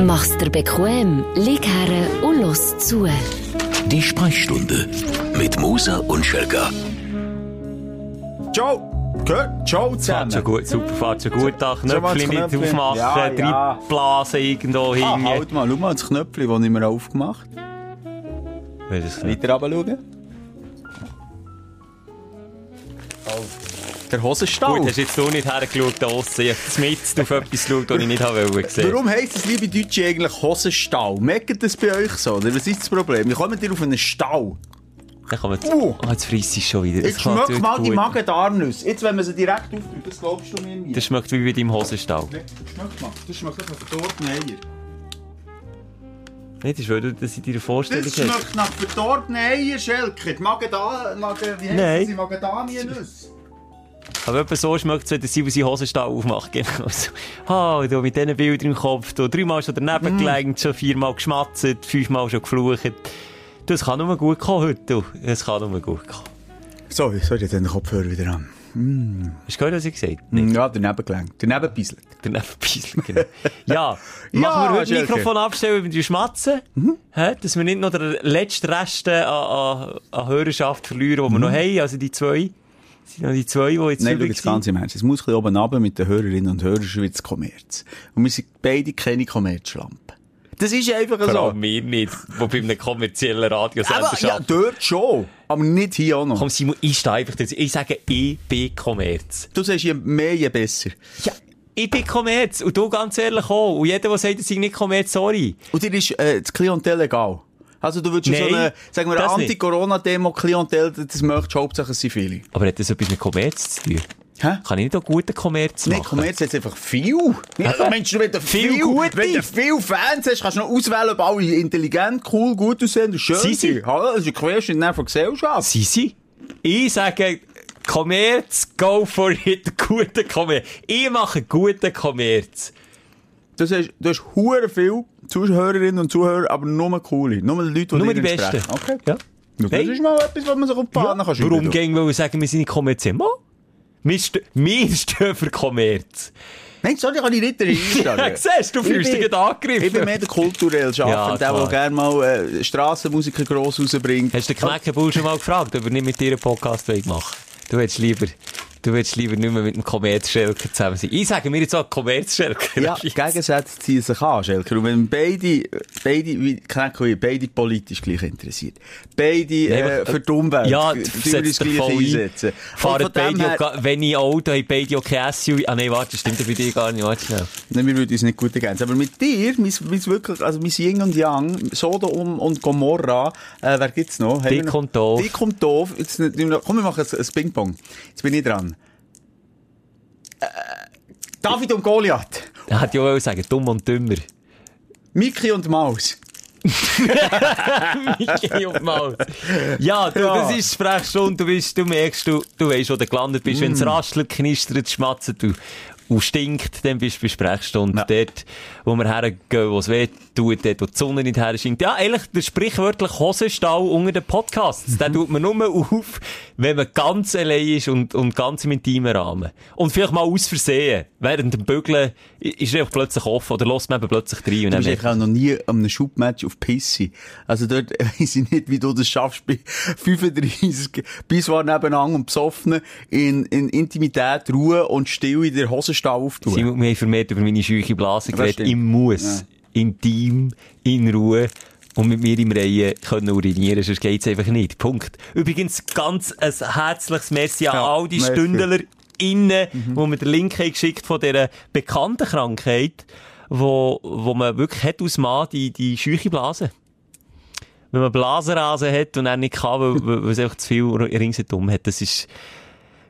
Mach's dir bequem, lieg her und los zu. Die Sprechstunde mit Musa und Schelga. Ciao! Ciao Fahrt zusammen. schon gut, super, fahrt schon gut. Da Knöpfchen nicht aufmachen, Ja, drei ja. Blasen irgendwo Ah, hingen. halt mal, schau mal das Knöpfchen, das ich mir aufgemacht habe. Weiter runter schauen. Der Hosenstall. Gut, hast jetzt du nicht hergeschaut da aussen. Ich hab mit auf etwas geschaut, das ich nicht habe wollen sehen. Warum heisst es, liebe Deutsche, eigentlich Hosenstall? Merkt das bei euch so? Oder was ist das Problem? Wie kommt ihr auf einen Stall? Dann man Uh. oh, jetzt frisst es schon wieder. Das Jetzt schmeckt mal die gut. Magen-Darnüsse. Jetzt, wenn man sie direkt auftut, das glaubst du mir nicht. Das schmeckt wie bei deinem Hosenstall. Nee, das schmeckt mal. Das schmeckt nach verdorbenen Eier. Nicht, das ist, weil du das in deiner Vorstellung Das hast. schmeckt nach verdorbenen Eier, Schelke. Die Magen-Darnüsse, Magen, wie Nein. heißt sie? Magen-Darnüsse. Aber etwa so schmeckt es, wenn der Simon seinen Hosenstall aufmacht. Genau so. Ah, du mit diesen Bildern im Kopf. Du dreimal schon Mm. daneben gelenkt, schon viermal geschmatzt, fünfmal schon geflucht. Das kann nur gut kommen heute. Du. Das kann nur gut kommen. So, sorry, den Kopfhörer wieder an. Hast du gehört, was ich gesagt habe? Nee. Ja, daneben gelenkt. Daneben bisselt. Daneben bisschen, genau. Ja, Ja, machen wir heute. Mikrofon abstellen, wenn wir schmatzen. Hä? Dass wir nicht noch den letzten Rest an, an, an Hörerschaft verlieren, die wir noch haben. Also die zwei. Sind noch die zwei, die jetzt Nein, schau übrig jetzt sind. ganz im Ernst. Es muss ein bisschen oben runter mit den Hörerinnen und Hörern Schweiz Kommerz. Und wir sind beide keine Kommerzschlampen. Das ist einfach Vor so. wir nicht, die bei einem kommerziellen Radiosender Aber, ja, dort schon. Aber nicht hier auch noch. Komm, Simon, ich stehe einfach dazu. Ich sage, ich bin Kommerz. Du sagst je mehr, je besser. Ja, ich bin Kommerz. Und du ganz ehrlich auch. Und jeder, der sagt, er sei nicht Kommerz, sorry. Und dir ist äh, das Klientel egal. Also du würdest Nein, so eine, sagen wir. Anti-Corona-Demo-Klientel, das möchtest Hauptsache, es sind viele. Aber hat das etwas mit Kommerz zu tun? Hä? Kann ich nicht auch guten Kommerz machen? Nein, Kommerz hat einfach viel. Ja, Mensch, wenn du Viel viel, gute. wenn du viel Fans hast, kannst du noch auswählen, ob alle intelligent, cool, gut aussehen und schön Sie sind. sind. Hallo, das ist ein Querschnitt von der Gesellschaft. Sie sie. Ich sage, Kommerz, go for it, guter Kommerz. Ich mache guten Kommerz. Du hast, du hast hure viel Zuhörerinnen und Zuhörer, aber nur coole. Nur die Leute, die Nur die. Besten. Okay. Ja. Das Hey. ist mal etwas, was man sich auf die Fahne kann schreiben Warum gehen wir sagen, wir sind nicht kommerziell? Mo? Wir, st wir stehen für Kommerz. Nein, sorry, kann ich nicht Ja, siehst du, fühlst dich gerade angegriffen. Ich bin mehr der kulturell Schaffende, Ja, der, der gerne mal äh, Strassenmusiker gross rausbringt. Hast du den Knäckebull schon mal gefragt, ob er nicht mit dir einen Podcast machen will? Du willst lieber, du willst lieber nicht mehr mit einem Kommerzschelker zusammen sein. Ich sage mir jetzt auch Kommerzschelker. Ja, Gegensätze ziehen sich an, Schelker. Und wenn beide, beide, wie ich, beide politisch gleich interessiert, beide äh, aber- für die Umwelt, Ja, setzt dich gleich voll ein. einsetzen. Fahren beide, her- wenn ich Auto habe, beide auch kein SUV. Ah nein, warte, stimmt ja bei dir gar nicht. Warte schnell. Nein, wir würden uns nicht gut ergänzen. Aber mit dir, mis, mis wirklich, also mis Yin und Yang, Sodom und Gomorra, äh, wer gibt's noch? Dick und doof. Dick und doof. Jetzt, komm, wir machen ein, ein Ping-Pong. Jetzt bin ich dran. Äh, David und Goliath. Er hat ja auch sagen, dumm und dümmer. Mickey und Maus. Mickey und Maus. Ja, du, Ja. das ist Sprechstunde, du, bist, du merkst, du, du weißt, wo du gelandet bist. Mm. Wenn es raschelt, knistert, schmatzt, du, und stinkt, dann bist du bei Sprechstunde. Ja. Dort, wo wir hergehen, wo es weh tut, dort, wo die Sonne nicht her scheint. Ja, ehrlich, der sprichwörtlich Hosenstall unter den Podcasts. Den tut man nur auf, wenn man ganz allein ist und, und ganz im intimen Rahmen. Und vielleicht mal aus Versehen. Während dem Bügeln ist er plötzlich offen oder lässt man eben plötzlich rein. Und Du bist auch noch nie an einem Schubmatch auf Pisse. Also dort weiss ich nicht, wie du das schaffst, bei 35 bis war nebeneinander und besoffen in, in Intimität, Ruhe und still in der Hosenstall aufzutun. Simon, wir haben vermehrt über meine scheuche Blase geredet. Ich muss intim, in Ruhe und mit mir im Reihen können urinieren, sonst geht's einfach nicht. Punkt. Übrigens, ganz ein herzliches Merci an Ja, all die merci. Stündler innen, wo mir den Link haben geschickt von dieser bekannten Krankheit, wo, wo man wirklich hat aus Mann die, die scheuche Blase. Wenn man Blasenrasen hat und er nicht kann, weil, weil weil es einfach zu viel ringsherum hat, das ist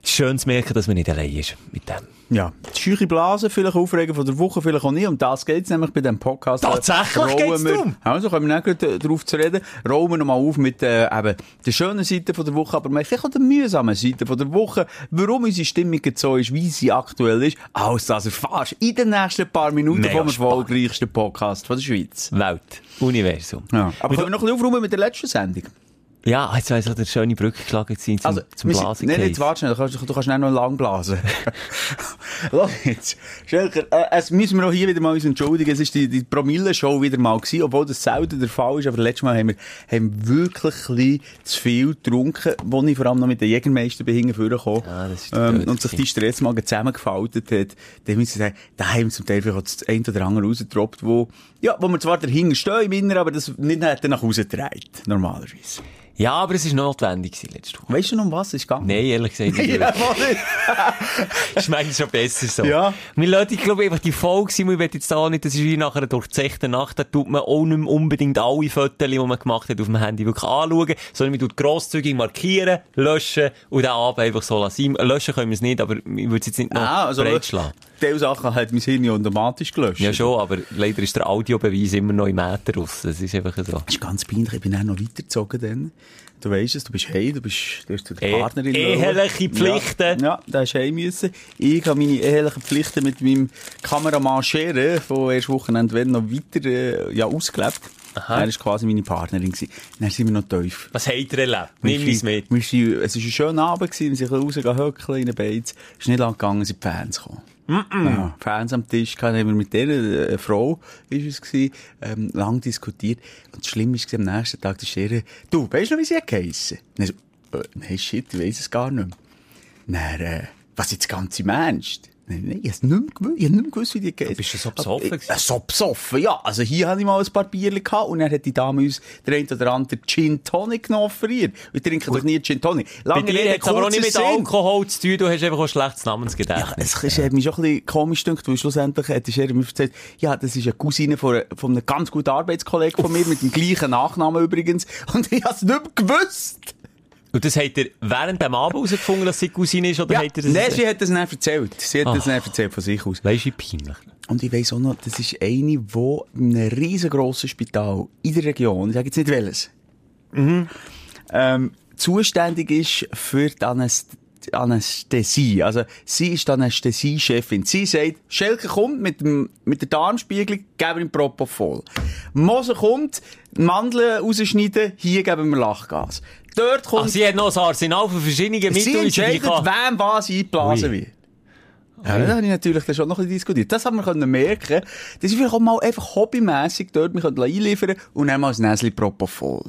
schön zu merken, dass man nicht allein ist mit dem. Ja, die scheuche Blase, vielleicht Aufregen von der Woche, vielleicht auch nicht. Um das geht's nämlich bei diesem Podcast. Tatsächlich Rollen geht's wir- darum? Also, kommen wir nicht gleich darauf zu reden. Rollen wir nochmal auf mit äh, eben der schönen Seite von der Woche, aber vielleicht auch der mühsamen Seite von der Woche. Warum unsere Stimmung so ist, wie sie aktuell ist. Alles das erfährst in den nächsten paar Minuten Mega vom erfolgreichsten Podcast von der Schweiz. Welt. Universum. Ja. Aber können wir noch ein bisschen aufräumen mit der letzten Sendung? Ja, jetzt weiss ich, eine schöne Brücke geschlagen sein zum, Also, zum Blasen. Nein, jetzt warte schnell, du kannst, du kannst schnell noch lang blasen. Schau jetzt. Schelker, äh, es müssen wir auch hier wieder mal uns entschuldigen. Es ist die, die Promille-Show wieder mal gewesen, obwohl das selten der Fall ist. Aber letztes Mal haben wir, haben wir wirklich ein zu viel getrunken, wo ich vor allem noch mit den Jägermeister bin hinten vorgekommen. Ja, ist ähm, und sich die. Stressmagen zusammengefaltet hat. Dann müssen wir sagen, da haben wir zum Teil vielleicht das ein oder andere rausgetroppt, wo, ja, wo wir zwar dahinter stehen im Inneren, aber das nicht nach Hause getragen. Normalerweise. Ja, aber es war notwendig letzte Woche. Weißt du noch, um was es ist gegangen? Nein, ehrlich gesagt nicht. Ja, ist manchmal schon besser so. Ja. Wir lassen, ich glaube, einfach die Folge sein, wir wollen jetzt da nicht, das ist wie nachher durch die sechste Nacht, da tut man auch nicht unbedingt alle Fotos, die man gemacht hat, auf dem Handy wirklich anschauen, sondern man tut grosszügig markieren, löschen und den Abend einfach so lassen. Löschen können wir es nicht, aber ich würde es jetzt nicht noch Ah, also, breitschlagen. Diese Sachen hat mein Hirn automatisch gelöscht. Ja schon, aber leider ist der Audiobeweis immer noch im Meter raus. Das ist einfach so. Das ist ganz peinlich. Ich bin auch noch weitergezogen dann. Du weisst es, du bist heim, du bist, du hast zu der Eh- Partnerin. eheliche Pflichten. Ja, ja da hast du heim müssen. Ich habe meine ehelichen Pflichten mit meinem Kameramann Schere von erst Wochenende wenn noch weiter, äh, ja, ausgelebt. Aha. Er war quasi meine Partnerin. Gewesen. Dann sind wir noch tief. Was habt ihr erlebt? Nimm Wir uns mit. Wir sind, es war ein schöner Abend, gewesen, wir sind rausgegangen, in den Beiz. Es ist nicht lang gegangen, sind die Fans gekommen. Ja, Fans am Tisch gehabt, haben wir mit dieser äh, Frau, ist es gewesen, ähm, lang diskutiert. Und das Schlimme war am nächsten Tag, die Schere, du, weißt du noch, wie sie geheissen? Dann so, äh, nein, shit, ich weiss es gar nicht mehr. Dann, äh, was jetzt ganz im Ernst? Nein, nein, ich hab's nicht gewusst, ich hab nicht gewusst, wie die geheissen. bist du so besoffen Äh, gewesen? äh, so besoffen, ja. Also hier hatte ich mal ein paar Bierchen gehabt und dann hat die Dame uns der ein oder andere Gin Tonic noch offeriert. Wir trinken doch nie Gin Tonic. Bei Lange dir Rede, hat es aber auch nicht mit Sinn. Alkohol zu tun, du hast einfach ein schlechtes Ja, Namensgedächtnis. es ist, hat mich schon ein bisschen komisch gedacht, weil schlussendlich hat Schere mir erzählt, ja, das ist eine Cousine von, von einem ganz guten Arbeitskollegen von mir, mit dem gleichen Nachnamen übrigens. Und ich hab's nicht gewusst. Und das habt ihr während dem Abend herausgefunden, dass sie Cousine ist, oder Ja, habt ihr das... nein, sie hat das nicht erzählt. Sie hat das Ah. nicht erzählt von sich aus. Weisst du, wie peinlich. Und ich weiss auch noch, das ist eine, die in einem riesengroßen Spital in der Region, ich sage jetzt nicht welches, ähm, zuständig ist für die Anäst Anästhesie. Also, sie ist die Anästhesie-Chefin. Sie sagt, Schelke kommt mit, dem, mit der Darmspiegelung, geben wir ihm Propofol. Moser kommt, Mandeln rausschneiden, hier geben wir Lachgas. Dort kommt, Ach, sie hat noch ein Arsenal von verschiedenen Mitteln. sie entscheidet, kann- wem was eingeblasen Ui. wird. Ja, das habe ich natürlich dann schon noch ein bisschen diskutiert. Das haben wir merken. Das ist vielleicht auch mal einfach hobbymässig dort, wir können einliefern und dann mal ein Näschen Propofol.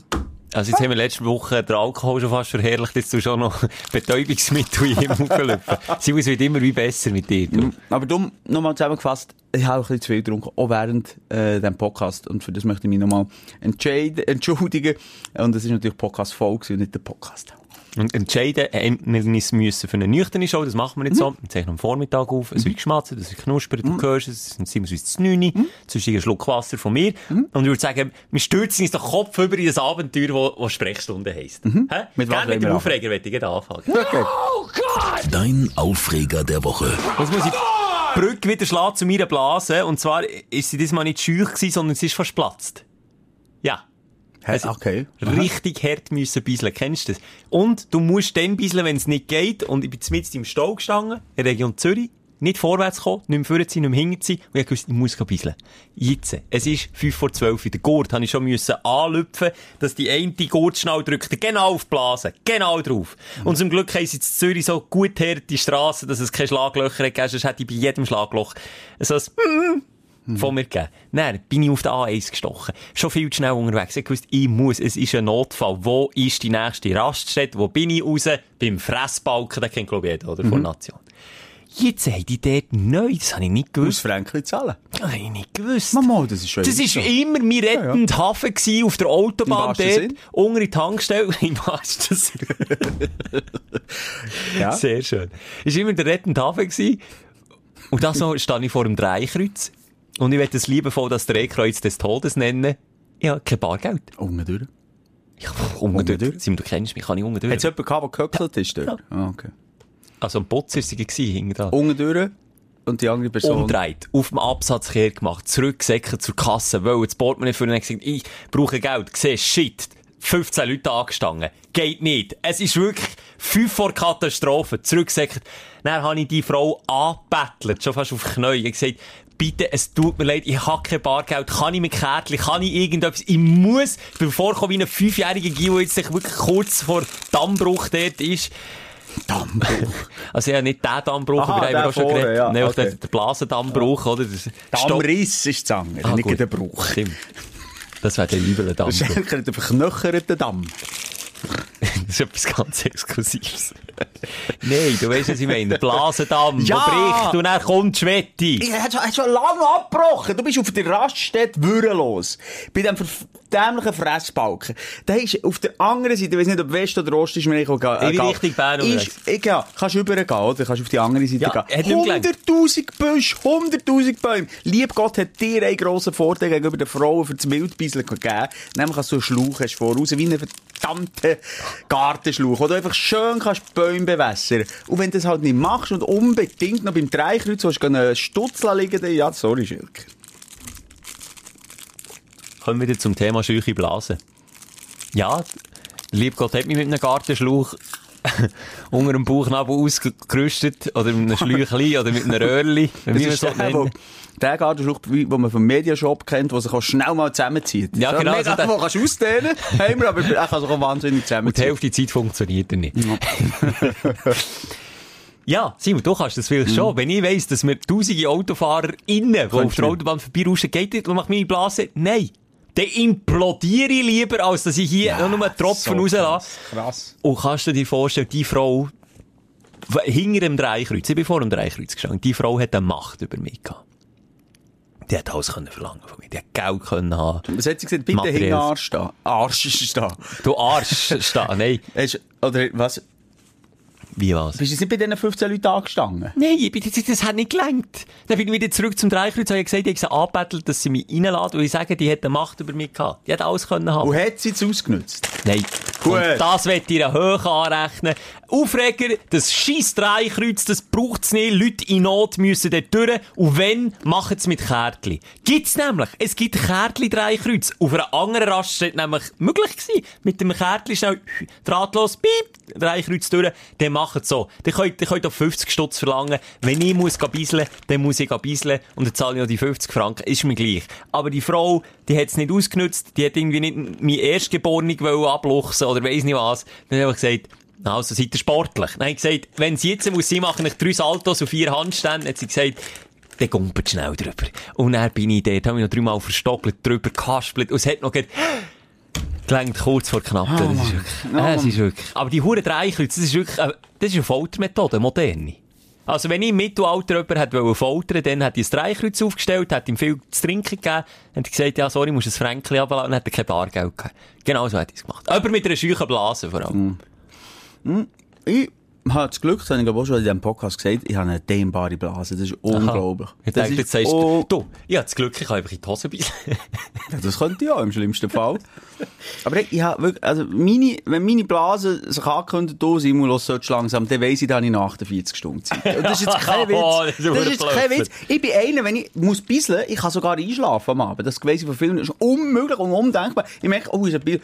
Also jetzt haben wir letzte Woche den Alkohol schon fast verherrlicht, jetzt du auch noch Betäubungsmittel in ihm aufgelöpfen. Sie wird immer wie besser mit dir. du. Aber dumm, nochmal zusammengefasst, ich habe ein bisschen zu viel getrunken, auch während äh, dem Podcast. Und für das möchte ich mich nochmal entschuldigen. Und das ist natürlich Podcast-Folge und nicht der Podcast. Und entscheiden, äh, wir müssen für eine nüchterne Show, das machen wir nicht so. Wir zeichnen am Vormittag auf, es wird geschmatzt, es wird knuspert, du hörst es, es sind ziemlich zu 9, mhm. ein Schluck Wasser von mir. Und ich würde sagen, wir stürzen uns den Kopf über in das Abenteuer, wo, wo Sprechstunde heisst. Hä? Mit was Gerne mit dem Aufreger möchte ich anfangen. Okay. Dein Aufreger der Woche. Jetzt muss ich die Brücke wieder schlagen zu meiner Blase. Und zwar ist sie diesmal nicht schüch gewesen, sondern sie ist fast platzt. Ja. Hä? Okay. Richtig hart müssen bisseln. Kennst du das? Und du musst dann bisseln, wenn es nicht geht. Und ich bin mitten im Stau gestanden, in der Region Zürich. Nicht vorwärts kommen, nicht mehr vorwärts sein, nicht mehr hinten sein. Und ich wusste, ich muss bisseln. Jetzt. Es ist 5 vor 12 in der Gurt. Habe ich schon müssen anlüpfen, dass die eine Gurtschnall drückt. Genau auf die Blase. Genau drauf. Und zum Glück haben sie in Zürich so gut harte Strassen, dass es keine Schlaglöcher hat. Sonst hätte ich bei jedem Schlagloch so ein von mir gegeben. Dann bin ich auf der A1 gestochen. Schon viel zu schnell unterwegs. Ich wusste, ich muss, es ist ein Notfall. Wo ist die nächste Raststätte? Wo bin ich raus? Beim Fressbalken, den kennt glaube ich jeder, oder? Von Nation. Jetzt haben die dort neu, das habe ich nicht Aus gewusst. Franklin zahlen. Das habe ich nicht gewusst. Mama, das ist schön. Das ist immer mein rettender Hafen gewesen auf der Autobahn dort, unter die Tankstelle. Im Sinn. Ja. Sehr schön. Ist immer der rettende Hafen gewesen. Und das noch stand ich vor dem Dreikreuz. Und ich werde es liebevoll das Drehkreuz des Todes nennen. Ich habe kein Bargeld. Unten durch. Ich unten durch. durch? Simon, du kennst mich, kann ich unten Hat es durch. jemanden gehabt, der gehöckelt ist? Ja. Ah, okay. Also ein Putzer war hinten dran. Unten durch und die andere Person... umdreht, auf dem Absatz gemacht, zurückgesäckert zur Kasse, weil das Portemonnaie für ihn gesagt, ich brauche Geld, siehst, shit, 15 Leute angestanden. Geht nicht. Es ist wirklich fünf vor Katastrophe, zurückgesäckert. Dann habe ich die Frau angebettelt, schon fast auf. Ich gesagt, bitte, es tut mir leid, ich habe kein Bargeld, kann ich mit Kärtchen, kann ich irgendetwas, ich muss, bevor ich wie ein fünfjähriger Gio jetzt sich wirklich kurz vor Dammbruch dort ist, Dammbruch. also ja, nicht der Dammbruch, Aha, über den haben wir der auch schon vorne, geredet, ja, Nein, auch okay. der, der Blasendammbruch, oder? Das Stopp- Dammriss ist die andere, Ah, nicht gut. der Bruch. Stimmt. Das wäre der üble Das ist der verknöcherte Damm. Das ist etwas ganz Exklusives. Nein, du weißt, was ich meine. Der Blasendamm, Ja! der bricht und dann kommt die Schwette. Ich hätte schon, schon lange abgebrochen. Du bist auf der Raststätte würdelos. Bei dem verf- dämlichen Fressbalken. Da ist auf der anderen Seite, ich weiß nicht, ob West oder Ost ist, mir egal. In egal. Richtung Bern ich, ja, kannst übergehen, oder? Kannst auf die andere Seite Ja, gehen. hat nicht gelangt. 100'000 Büsche, 100'000 Bäume. Lieb Gott hat dir einen grossen Vorteil gegenüber den Frauen für das Wildbieseln gegeben. Nämlich, dass du einen Schlauch hast voraus, wie einen Gartenschlauch, wo du einfach schön kannst Bäume bewässern. Und wenn du das halt nicht machst und unbedingt noch beim Dreikreuz willst, einen Stutz liegen, dann, ja, sorry, Schilke. Kommen wir wieder zum Thema scheuche Blasen. Ja, lieb Gott hat mich mit einem Gartenschlauch unter dem Bauchnabel ausgerüstet, oder mit einem Schläuchli, oder mit einem Röhrli, wie Das ist so der. Der Gartenschlauch, den man vom Mediashop kennt, der sich auch schnell mal zusammenzieht. Ja, So, genau, Mega, so der- wo kannst du ausdehnen, haben wir, aber er kann sich auch wahnsinnig Und die zusammenziehen. Hälfte der Zeit funktioniert er nicht. Ja, Simon, du kannst das vielleicht schon. Wenn ich weiss, dass wir tausende Autofahrer innen, die auf der. Autobahn vorbeirauschen, geht das und macht meine Blase? Nein. Dann implodiere ich lieber, als dass ich hier noch nur einen Tropfen rauslasse. Krass. Und kannst du dir vorstellen, die Frau, hinter dem Dreikreuz, ich bin vor dem Dreikreuz gestanden, die Frau hat eine Macht über mich gehabt. Die hat alles können verlangen von mir. Die hat Geld können haben. Was hat sie gesagt? Bitte hinten Arsch stehen. Arsch stehen. Du Arsch, stehen. Nein. Hast, oder was? Wie was? Bist du nicht bei diesen 15 Leuten angestanden? Nein, das, das hat nicht gelangt. Dann bin ich wieder zurück zum Dreikreuz und habe gesagt, ich habe sie angebettelt, dass sie mich reinladen, weil ich sage, die hat eine Macht über mich gehabt. Die hat alles können haben. Und hat sie es ausgenutzt? Nein. Gut. Und das wird ihr hoch anrechnen. Aufreger, das scheiß Dreikreuz, das braucht's nicht. Leute in Not müssen dort durch. Und wenn, machen es mit Kärtchen. Gibt's nämlich. Es gibt Kärtchen-Dreikreuz. Auf einer anderen Raststätte nämlich möglich gewesen. Mit dem Kärtchen schnell drahtlos, piep, Dreikreuz durch. Dann macht es so. Dann könnt ihr könnt auch 50 Stutz verlangen. Wenn ich muss gehen bisseln, dann muss ich gehen bisseln. Und dann zahle ich noch die 50 Franken. Ist mir gleich. Aber die Frau, die hat es nicht ausgenutzt. Die hat irgendwie nicht mein Erstgeborene abluchsen oder weiss nicht was. Dann habe ich gesagt, also seid ihr sportlich. Dann ich gesagt, wenn sie jetzt muss, sie machen ich drei Saltos und vier Handstände, hat sie gesagt, dann gumpert schnell drüber. Und dann bin ich dort, habe ich noch dreimal verstockelt, drüber gehaspelt, und es hat noch ge- gelangt kurz vor knapp. das ist wirklich, äh, es ist wirklich. Aber die Hure Dreikreuz, das ist wirklich, äh, das ist eine Foltermethode, moderne. Also, wenn ich im Mittelalter jemanden hätte foltern, dann hätte ich ein Dreikreuz aufgestellt, hätte ihm viel zu trinken gegeben, hätte gesagt, ja, sorry, ich muss ein Fränkchen abladen, und hätte er kein Bargeld gegeben. Genau so hätte ich es gemacht. Aber mit einer scheuchen Blase vor allem. Ich habe das Glück, das habe ich glaube auch schon in diesem Podcast gesagt, ich habe eine dehnbare Blase. Das ist unglaublich. Ich Das denke, ist jetzt sagst un- du, ich habe das Glück, ich kann einfach in die Hose beißen. Das könnte ja im schlimmsten Fall. Aber ich, habe wirklich, also meine, wenn meine Blase sich angekündigt, du Simulus sollst langsam, dann weiss ich, habe ich nach 48 Stunden Zeit. Und das ist jetzt kein Witz. Oh, das ist das ist jetzt kein. Witz. Ich bin einer, wenn ich muss bisseln, ich kann sogar einschlafen am Abend. Das weiss ich von vielen, das ist unmöglich und undenkbar. Ich merke, oh, ist ein Bild.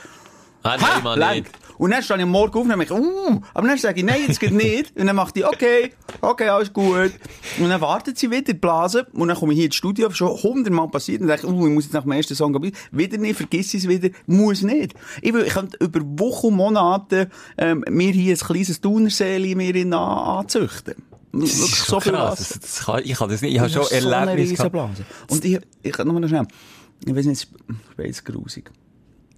Ah, Ha, nein, Mann, lang. nicht. Und dann stehe ich am Morgen auf und denke uh, aber dann sage ich, nein, jetzt geht nicht. Und dann macht die, okay, okay, alles gut. Und dann wartet sie wieder, die Blase. Und dann komme ich hier ins Studio, schon hundertmal passiert. Und denke ich, uh, ich muss jetzt nach dem ersten Song gehen. Wieder nicht, vergiss es wieder. Muss nicht. Ich, will, ich könnte über Wochen und Monate, ähm, mir hier ein kleines Thunerseeli mir anzüchten. Wirklich so viel krass. Das, das kann, ich habe das nicht, ich habe Das schon ist so eine Erlebnis gehabt. Riesenblase. Und ich, ich, noch mal schnell. Ich weiß nicht, ich weiß grusig.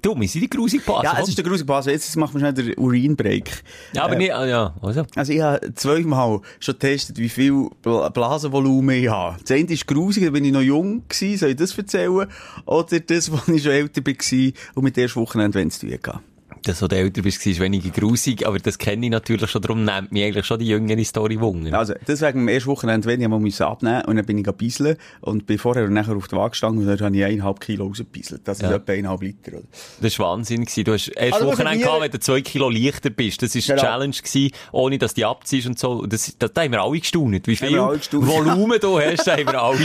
Du, wir sind die grusig Blase. Ja, es ist der grusige Blase. Jetzt machen wir schnell den Urinbreak. ja, aber Äh, nicht, ah, ja, also. Also ich habe zweimal schon getestet, wie viel Bla- Blasenvolumen ich habe. Das eine ist grusig, da bin ich noch jung gewesen, soll ich das erzählen? Oder das, wo ich schon älter war und mit der ersten Wochenende, wenn es zu tun hatte. Das, was du älter bist, war weniger grusig, aber das kenne ich natürlich schon, darum nimmt mich eigentlich schon die jüngere Story Wunder. Also, deswegen am ersten Wochenende, wenn ich mal abnehmen und dann bin ich gebisselt und bin vorher und nachher auf der Waage gestanden und dann habe ich eineinhalb Kilo rausgebisselt. Das ist Ja. etwa eineinhalb Liter. Oder? Das war Wahnsinn. gewesen. Du hast erst Also, Wochenende hast gehabt, wenn du zwei Kilo leichter bist. Das war Genau. eine Challenge gewesen, ohne dass du die abziehst und so. Das, das, da haben wir alle gestaunt. Wie viel wir. Volumen du hast, da haben wir alle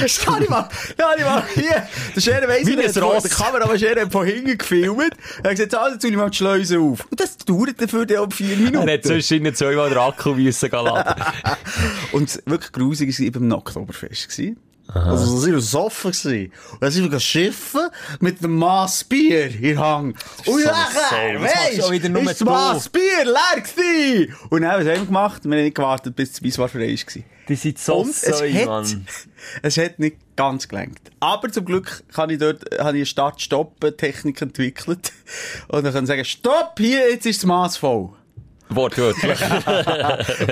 mal, ja, ich mal, hier, der Schere weiss Wie nicht, der Kamera hat von hinten gefilmt, er hat gesagt, ah, jetzt mal die Schleuse auf. Und das dauert dafür dann auch vier Minuten. Er hat sonst innen zweimal den Akku müssen laden. Und wirklich grusig war ich beim Oktoberfest. gewesen. Also, sie waren besoffen gewesen. Und dann sind wir schiffen mit einem Mass Bier in Hang. Und so nachher, machst du ist das Mass Bier leer gewesen. Und dann, was haben wir gemacht? Wir haben nicht gewartet, bis das Beiswar frei war. Die sind so Und es säu, hat, Mann. es hat nicht ganz gelenkt. Aber zum Glück kann ich dort, habe ich eine Start-Stopp-Technik entwickelt. Und dann kann ich sagen, Stopp, hier, jetzt ist das Maß voll. Wortwörtlich.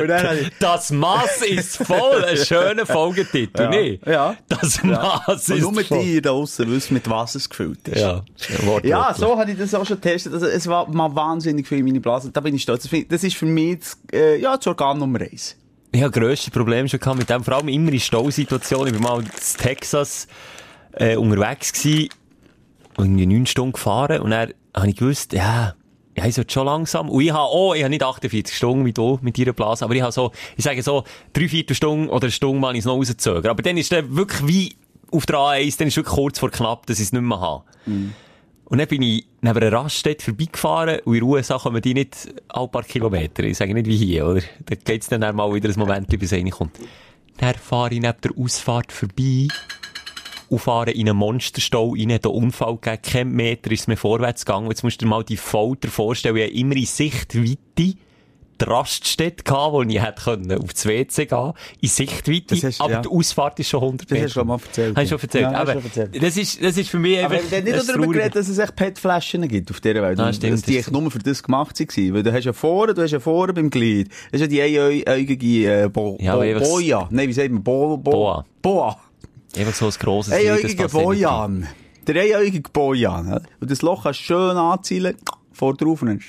Und Das Mass ist voll. Ein schöner Folgetitel, Ja. nicht? Ja. Das Mass und ist nur mit voll. dir da draussen wissen, mit was es gefüllt ist. Ja. Ja, so habe ich das auch schon getestet. Also, es war mal wahnsinnig viel in meine Blase. Da bin ich stolz. Das ist für mich das, äh, ja, das Organ Nummer eins. Ich habe grösste Probleme schon gehabt mit dem, vor allem immer in Stausituationen. Ich war mal in Texas äh, unterwegs gewesen und irgendwie neun Stunden gefahren und dann habe ich gewusst, ja, ja, ich sollte schon langsam. Und ich habe auch, ich habe nicht 48 Stunden wie du mit deiner Blase, aber ich habe so, ich sage so, drei, vier Stunden oder eine Stunde mal ins noch rauszögern. Aber dann ist dann wirklich wie auf der A1, dann ist wirklich kurz vor knapp, dass ich es nicht mehr habe. Und dann bin ich neben einer Raststätte vorbeigefahren und in den USA kommen die nicht alle paar Kilometer. Ich sage nicht wie hier, oder? Da geht's dann mal wieder ein Moment, bis einer kommt. Dann fahre ich neben der Ausfahrt vorbei und fahre in einen Monsterstau rein, da Unfall gegeben, kein Meter ist mir vorwärts gegangen. Jetzt musst du dir mal die Folter vorstellen, ich habe immer in Sichtweite die Raststätte gehabt, wo ich hätte können auf das WC gehen, in Sichtweite, Das hast- aber ja. die Ausfahrt ist schon 100 Das Meter. hast du schon mal erzählt, Hast du schon erzählt? Ja, aber schon erzählt. Das ist, das ist für mich Aber einfach... haben nicht darüber geredet, dass es echt PET-Flaschen gibt auf dieser Welt. Ah, stimmt, dass die das echt nur für das gemacht waren. Weil du hast ja vorne, du hast ja vorne beim Glied. Das ist ja die einäugige, äh, Bo Ja, Bo aber Boja. Nein, wie sagt man? Bo Bo Boa. Boa. Einfach so ein grosses Einäugige Bojan. Der einäugige Bojan. Und das Loch kannst du schön anzielen, vor drauf und.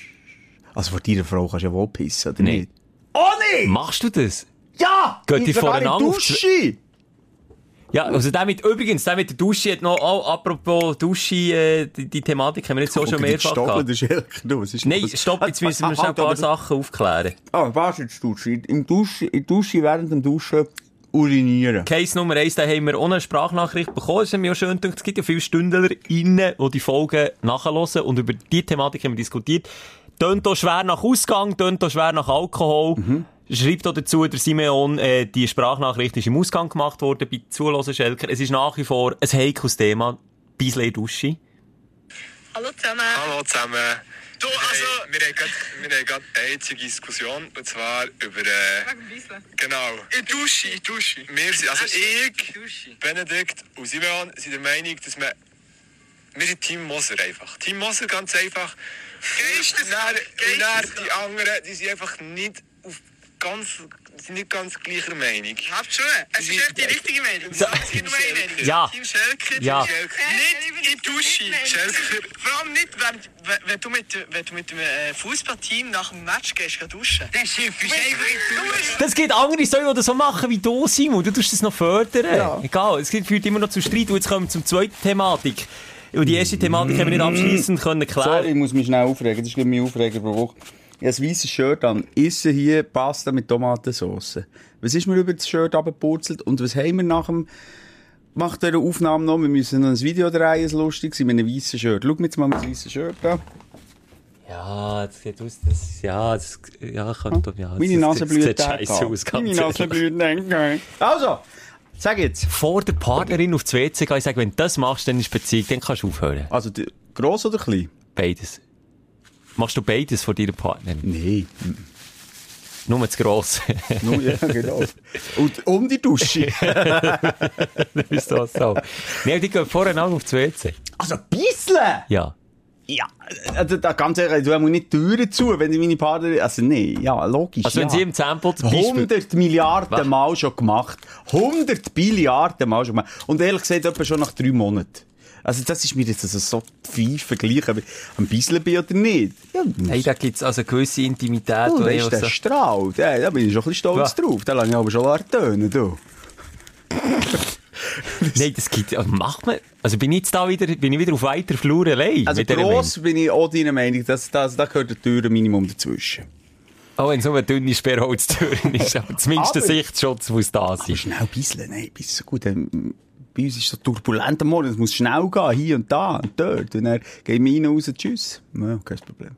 Also vor deiner Frau kannst du ja wohl pissen, oder Nein. nicht? Oh nein! Machst du das? Ja! Geht die voreinander Dusche! Ja, also der mit, übrigens, der mit der Dusche hat noch, oh, apropos Dusche, äh, die, die Thematik haben wir jetzt so schon mehrfach Stoppeln, gehabt. das ist ehrlich, du, was ist Nein, das? stopp, jetzt müssen wir schnell ein paar Sachen aufklären. Ah, was jetzt Dusche? Im Dusche, in Dusche, während dem Duschen urinieren. Case Nummer eins, da haben wir eine Sprachnachricht bekommen. Es ist mir auch schön gedacht, es gibt ja viele Stündler innen, die die Folgen nachhören und über die Thematik haben wir diskutiert. Tönt auch schwer nach Ausgang, tönt auch schwer nach Alkohol. Schreibt auch dazu, der Simeon, äh, die Sprachnachricht ist im Ausgang gemacht worden bei Zuhören Schelker. Es ist nach wie vor ein heikles Thema. Beisle Dusche. Hallo zusammen. Hallo zusammen. Also- haben- Wir haben grad- wir haben gerade eine einzige Diskussion, und zwar über... Äh, genau. In Dusche, in Dusche. Wir sind, also ich. Benedikt und Simeon sind der Meinung, dass wir... Wir sind Team Moser einfach. Team Moser, ganz einfach. Geisteskrank, Und dann- Und dann geisteskrank. die anderen, die sind einfach nicht auf ganz... sind nicht ganz gleicher Meinung. Habt schon. Es ist echt die richtige Meinung. Ja. Ja. Team Schelker. Ja. Team Schelker. Nicht in Dusche. Vor allem nicht, wenn, wenn, du mit, wenn du mit dem äh, Fußballteam nach dem Match gehst, geh duschen. Das Schiff ist einfach. Das gibt andere Säue, die das so machen wie du, Simon. Du tust das noch fördern. Egal, es führt immer noch zu Streit. Und jetzt kommen wir zum zweiten Thematik. Und die erste Thematik haben wir nicht abschließend können klären. Sorry, ich muss mich schnell aufregen. Das ist ich, mein Aufreger pro Woche. Ich habe ein weißes Shirt an. Isse hier Pasta mit Tomatensauce. Was ist mir über das Shirt abgepurzelt? Und was haben wir nach dem, nach dieser Aufnahme noch? Wir müssen noch ein Video drehen, ein lustiges, mit einem weißen Shirt. Schau mir jetzt mal mein weißes Shirt an. Ja, das sieht aus, das, ja, das, ja, könnte, ja. das- Meine Nase das blüht sieht scheiße aus, ganz Meine Nase blüht denke Also, sag jetzt. Vor der Partnerin auf das WC gehen, ich sage, wenn du das machst, dann ist Beziehung, dann kannst du aufhören. Also, gross oder klein? Beides. Machst du beides vor deiner Partnerin? Nein. Nur das Grosse. Nur, ja, genau. Und um die Dusche. das ist das so. Nein, die gehen voreinander auf das WC. Also, ein bisschen. Ja. Ja, also, da ganz ehrlich, du hast nicht die Türen zu, wenn ich meine Partnerin, also nee, ja, logisch, Also, ja. wenn sie im Zahnputz zum Beispiel... 100 Milliarden Was? Mal schon gemacht. 100 Milliarden Mal schon gemacht. Und ehrlich gesagt, etwa schon nach drei Monaten. Also, das ist mir jetzt also so fies vergleichen, ob ich ein bisschen bin oder nicht. Ja, Hey, da gibt's also eine gewisse Intimität. oh, da ist auch der so- Strahl. Ja, da bin ich schon ein bisschen stolz Ja. drauf. Da lasse ich aber schon ertönen, du. Nein, das gibt, also macht man, also bin ich jetzt da wieder, bin ich wieder auf weiter Flur allein Also, gross bin ich auch deiner Meinung, dass, dass, da gehört eine Tür Minimum dazwischen. Auch wenn es nur eine dünne Sperrholztür ist, aber zumindest der Aber- Sichtschutz muss da sein. Schnell ein bisschen, nein, ein bisschen gut. Ähm, Bei uns ist so turbulent am Morgen, es muss schnell gehen, hier und da und dort. Und dann gehen wir rein, raus, tschüss. Ja, kein Problem.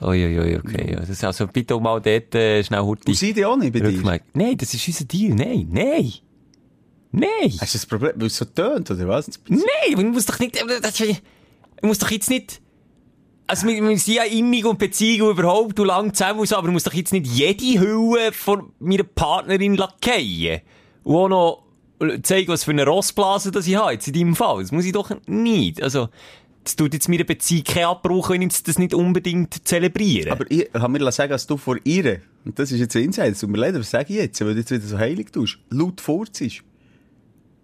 Uiuiui, okay. Ja. Das ist also bitte auch mal dort äh, schnell Und Hurti sie die auch nicht bei dir? Nein, das ist unser Deal. Nein, nein. Nein. Hast du das Problem, weil es so tönt, oder was? Nein, man muss doch nicht, das, man muss doch jetzt nicht, also wir, wir sind ja innig und Beziehung überhaupt und lang zusammen und so, aber man muss doch jetzt nicht jede Hülle von meiner Partnerin lackieren. Und auch noch zeigen, was für eine Rossblase das ich habe, jetzt in deinem Fall. Das muss ich doch nicht. Also, das tut jetzt meiner Beziehung keinen Abbruch, wenn ich das nicht unbedingt zelebriere. Aber ich habe mir sagen, dass du vor ihr, und das ist jetzt ein Insight, tut mir leid, was sage ich jetzt, weil du jetzt wieder so heilig tust, laut furzt.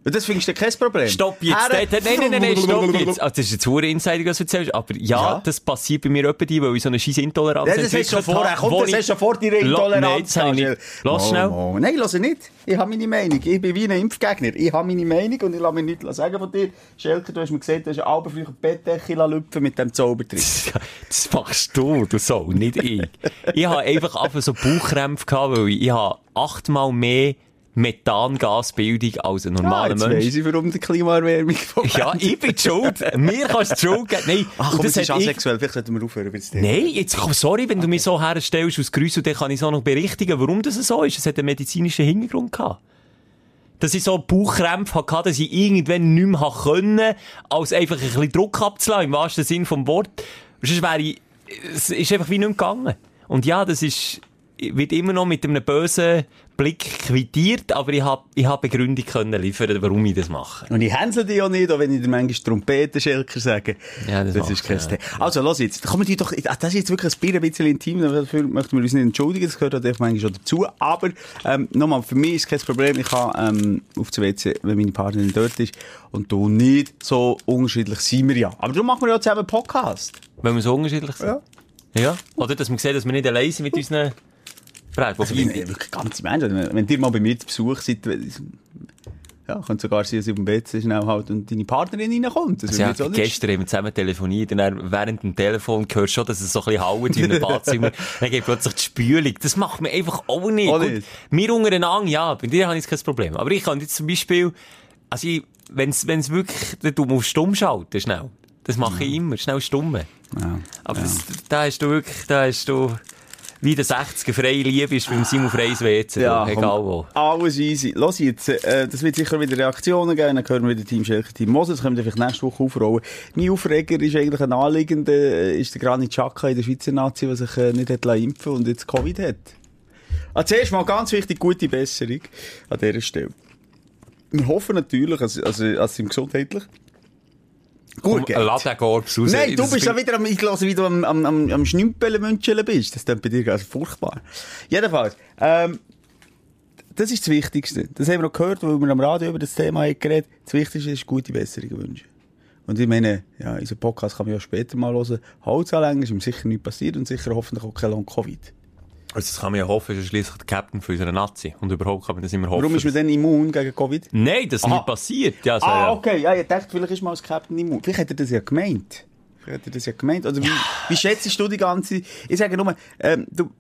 Und das findest du kein Problem. Stopp jetzt. Nein, nein, nein, nein, stopp jetzt. Also, das ist jetzt hure Insider, was du erzählst. Aber ja, Ja. das passiert bei mir etwa die, weil ich so eine scheisse Intoleranz Ja, das du schon vorher. habe, Komm, das du schon vor deiner Intoleranz. Nein, das habe ich nicht. Lass schnell. mo. Nein, lass nicht. Ich habe meine Meinung. Ich bin wie ein Impfgegner. Ich habe meine Meinung und ich lasse mir nichts sagen von dir. Schelker, du hast mir gesagt, du hast eine früher Bettdecke lüpfen mit dem Zaubertrick. Das machst du, du so, nicht ich. Ich habe einfach ab so Bauchkrämpfe gehabt, weil ich, ich habe achtmal mehr Methangasbildung als ein Ah, normaler jetzt Mensch. weiss ich, warum die Klimaerwärmung Ja, ich bin schuld. Mir kannst du Schuld geben. Nein, Ach komm, das ist hat ich- asexuell. Vielleicht sollten wir aufhören über das Thema. Nein, jetzt, komm, sorry, wenn du mich so herstellst aus Grüß und dann kann ich so noch berichtigen, warum das so ist. Es hat einen medizinischen Hintergrund gehabt. Dass ich so Bauchkrämpfe hatte, dass ich irgendwann nicht mehr können, als einfach ein bisschen Druck abzulassen, im wahrsten Sinn vom Wort. Sonst wäre ich, es ist einfach wie nicht mehr gegangen. Und ja, das ist, wird immer noch mit einem bösen Blick quittiert, aber ich habe, ich habe Begründung können liefern, warum ich das mache. Und ich hänsel dich auch nicht, auch wenn ich dir manchmal Trompetenschelker sage. Ja, das das ist kein ja. Thema. Also, los jetzt. Kommen die doch, ah, das ist jetzt wirklich ein Bier ein bisschen intim, dafür möchten wir uns nicht entschuldigen, das gehört natürlich manchmal schon dazu. Aber, ähm, nochmal, für mich ist kein Problem, ich kann, ähm, auf der WC, wenn meine Partnerin dort ist, und du nicht, so unterschiedlich sind wir ja. Aber darum machen wir ja zusammen einen Podcast. Wenn wir so unterschiedlich sind. Ja. Ja. Oder dass man sieht, dass wir nicht allein sind mit unseren Fragen. Also, wenn, wirklich ganz Menschen, wenn, wenn ihr mal bei mir zu Besuch seid, ja, könnte sogar sein, dass ich auf dem WC schnell halt und deine Partnerin reinkommt. Also ja, gestern haben wir zusammen telefoniert und dann während dem Telefon du schon, dass es so ein bisschen haut in einem Badzimmer. dann geht plötzlich die Spülung. Das macht man einfach auch nicht. Auch Gut, nicht. wir untereinander, ja, bei dir habe ich jetzt kein Problem. Aber ich kann jetzt zum Beispiel, also ich, wenn's, wenn's wirklich, dann du musst stumm schalten, schnell. Das mache ich immer, schnell stumm. Ja. Aber das, da hast du wirklich, da hast du, wie der 60er freie Liebe ist beim Simon Freys WC, Ja, egal wo. Alles easy. Los jetzt, äh, das wird sicher wieder Reaktionen geben, dann hören wir wieder Team Schelker, Team Moses, das können wir vielleicht nächste Woche aufrollen. Mein Aufreger ist eigentlich ein anliegender, äh, ist der Granit Xhaka in der Schweizer Nazi, der sich äh, nicht hat lassen impfen und jetzt Covid hat. Also zuerst mal ganz wichtig, gute Besserung an dieser Stelle. Wir hoffen natürlich, also, also, also ihm gesundheitlich gut den Korps raus. Nein, du bist ja wieder am, ich höre, wie du am, am, am, am Schnümpeln München bist. Das klingt bei dir ganz furchtbar. Jedenfalls, ähm, das ist das Wichtigste. Das haben wir noch gehört, weil wir am Radio über das Thema haben geredet. Das Wichtigste ist gute Besserung wünschen. Und ich meine, ja, unseren Podcast kann man ja später mal hören. Holz anlängen, ist ihm sicher nichts passiert und sicher hoffentlich auch kein Long-Covid. Also das kann man ja hoffen, ist schliesslich der Captain für unsere Nazi. Und überhaupt kann man das immer hoffen. Warum ist man denn immun gegen Covid? Nein, das ist Aha. nicht passiert. Ja, so, Ah, ja. okay. Ja, ich dachte, vielleicht ist mal als Captain immun. Vielleicht hat er das ja gemeint. Vielleicht hat er das ja gemeint. Oder wie, wie schätzt du die ganze... Ich sage nur, ähm, du...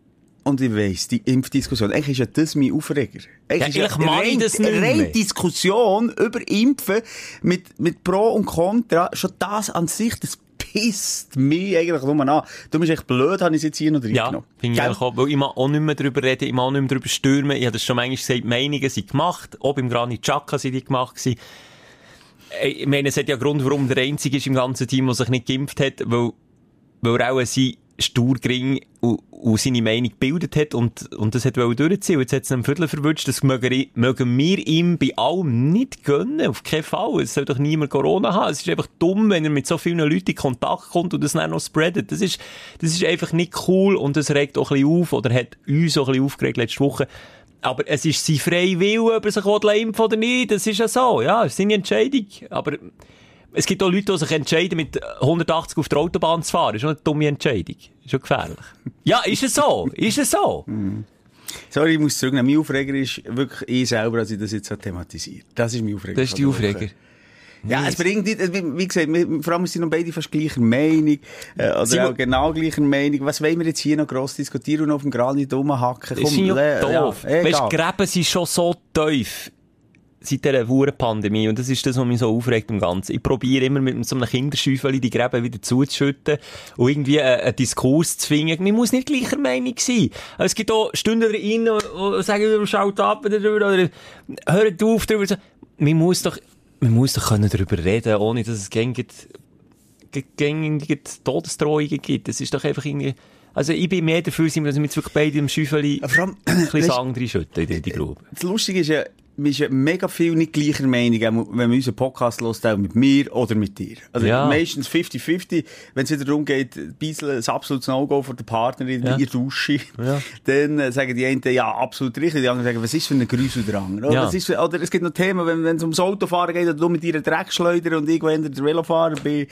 Und ich weiss, die Impfdiskussion, eigentlich ist ja das mein Aufreger. Eigentlich Ja, ist ich rein- das nicht rein mehr. Diskussion über Impfen mit, mit Pro und Contra, schon das an sich, das pisst mich eigentlich nur an. Du bist echt blöd, habe ich es jetzt hier noch Ja, reingenommen. finde ich eigentlich auch, weil ich mag auch nicht mehr darüber reden, ich mag auch nicht mehr darüber stürmen. Ich habe das schon manchmal gesagt, Meinungen sind gemacht, auch beim Granit Xhaka sind die gemacht gewesen. Äh, Ich meine, es hat ja Grund, warum der Einzige ist im ganzen Team, der sich nicht geimpft hat, weil, weil er auch sein Sturgring und, und seine Meinung gebildet hat und, und das hat durchziehen. Jetzt hat es einem Viertel verwünscht, das mögen, mögen wir ihm bei allem nicht gönnen, auf keinen Fall. Es soll doch niemand Corona haben. Es ist einfach dumm, wenn er mit so vielen Leuten in Kontakt kommt und das dann noch spreadet. Das ist, das ist einfach nicht cool und das regt auch ein bisschen auf oder hat uns auch ein bisschen aufgeregt letzte Woche. Aber es ist sein freier Wille, ob er sich impfen oder nicht. Das ist ja so. Ja, es ist seine Entscheidung. Aber es gibt auch Leute, die sich entscheiden, mit 180 auf der Autobahn zu fahren. Das ist schon eine dumme Entscheidung. Ist schon gefährlich. ja, ist es so? Ist es so? Sorry, ich muss zurücknehmen. Mein Aufreger ist wirklich ich selber, als ich das jetzt so thematisiert. Das ist mein Aufreger. Das ist die. Aufreger. Ja, es bringt nicht, wie gesagt, wir, vor allem sind noch beide fast gleicher Meinung, äh, oder Simon- auch genau gleicher Meinung. Was wollen wir jetzt hier noch gross diskutieren und auf dem Granit rumhacken? Das ist ja doof. Ja, weißt Gräben sind schon so tief seit dieser Wurenpandemie. Und das ist das, was mich so aufregt im Ganzen. Ich probiere immer mit so einem Kinderschäufeli die Gräben wieder zuzuschütten und irgendwie einen, einen Diskurs zu finden. Man muss nicht gleicher Meinung sein. Aber Es gibt auch Stunden rein, die sagen, schaut ab oder, oder hört auf darüber. man muss doch, man muss doch können darüber reden, ohne dass es gängige, gängige Todesdrohungen gibt. Das ist doch einfach irgendwie, also ich bin mehr dafür, dass wir jetzt wirklich beide im Schäufeli ein bisschen Sang reinschütten in die Grube. Das Lustige ist ja, wir sind ja mega viel nicht gleicher Meinung, wenn man unseren Podcast hört, auch mit mir oder mit dir. Also Ja. meistens 50-50. Wenn es wieder darum geht, ein bisschen ein absolutes No-Go für den Partner in Ja. der Dusche, Ja. dann äh, sagen die einen, ja, absolut richtig. Die anderen sagen, was ist für ein Grüseldrang? Oder, Ja. ist für, oder es gibt noch Themen, wenn wenn es ums Autofahren geht, oder du mit ihrer Dreckschleuder und irgendwo hinter der Velofahrer bin.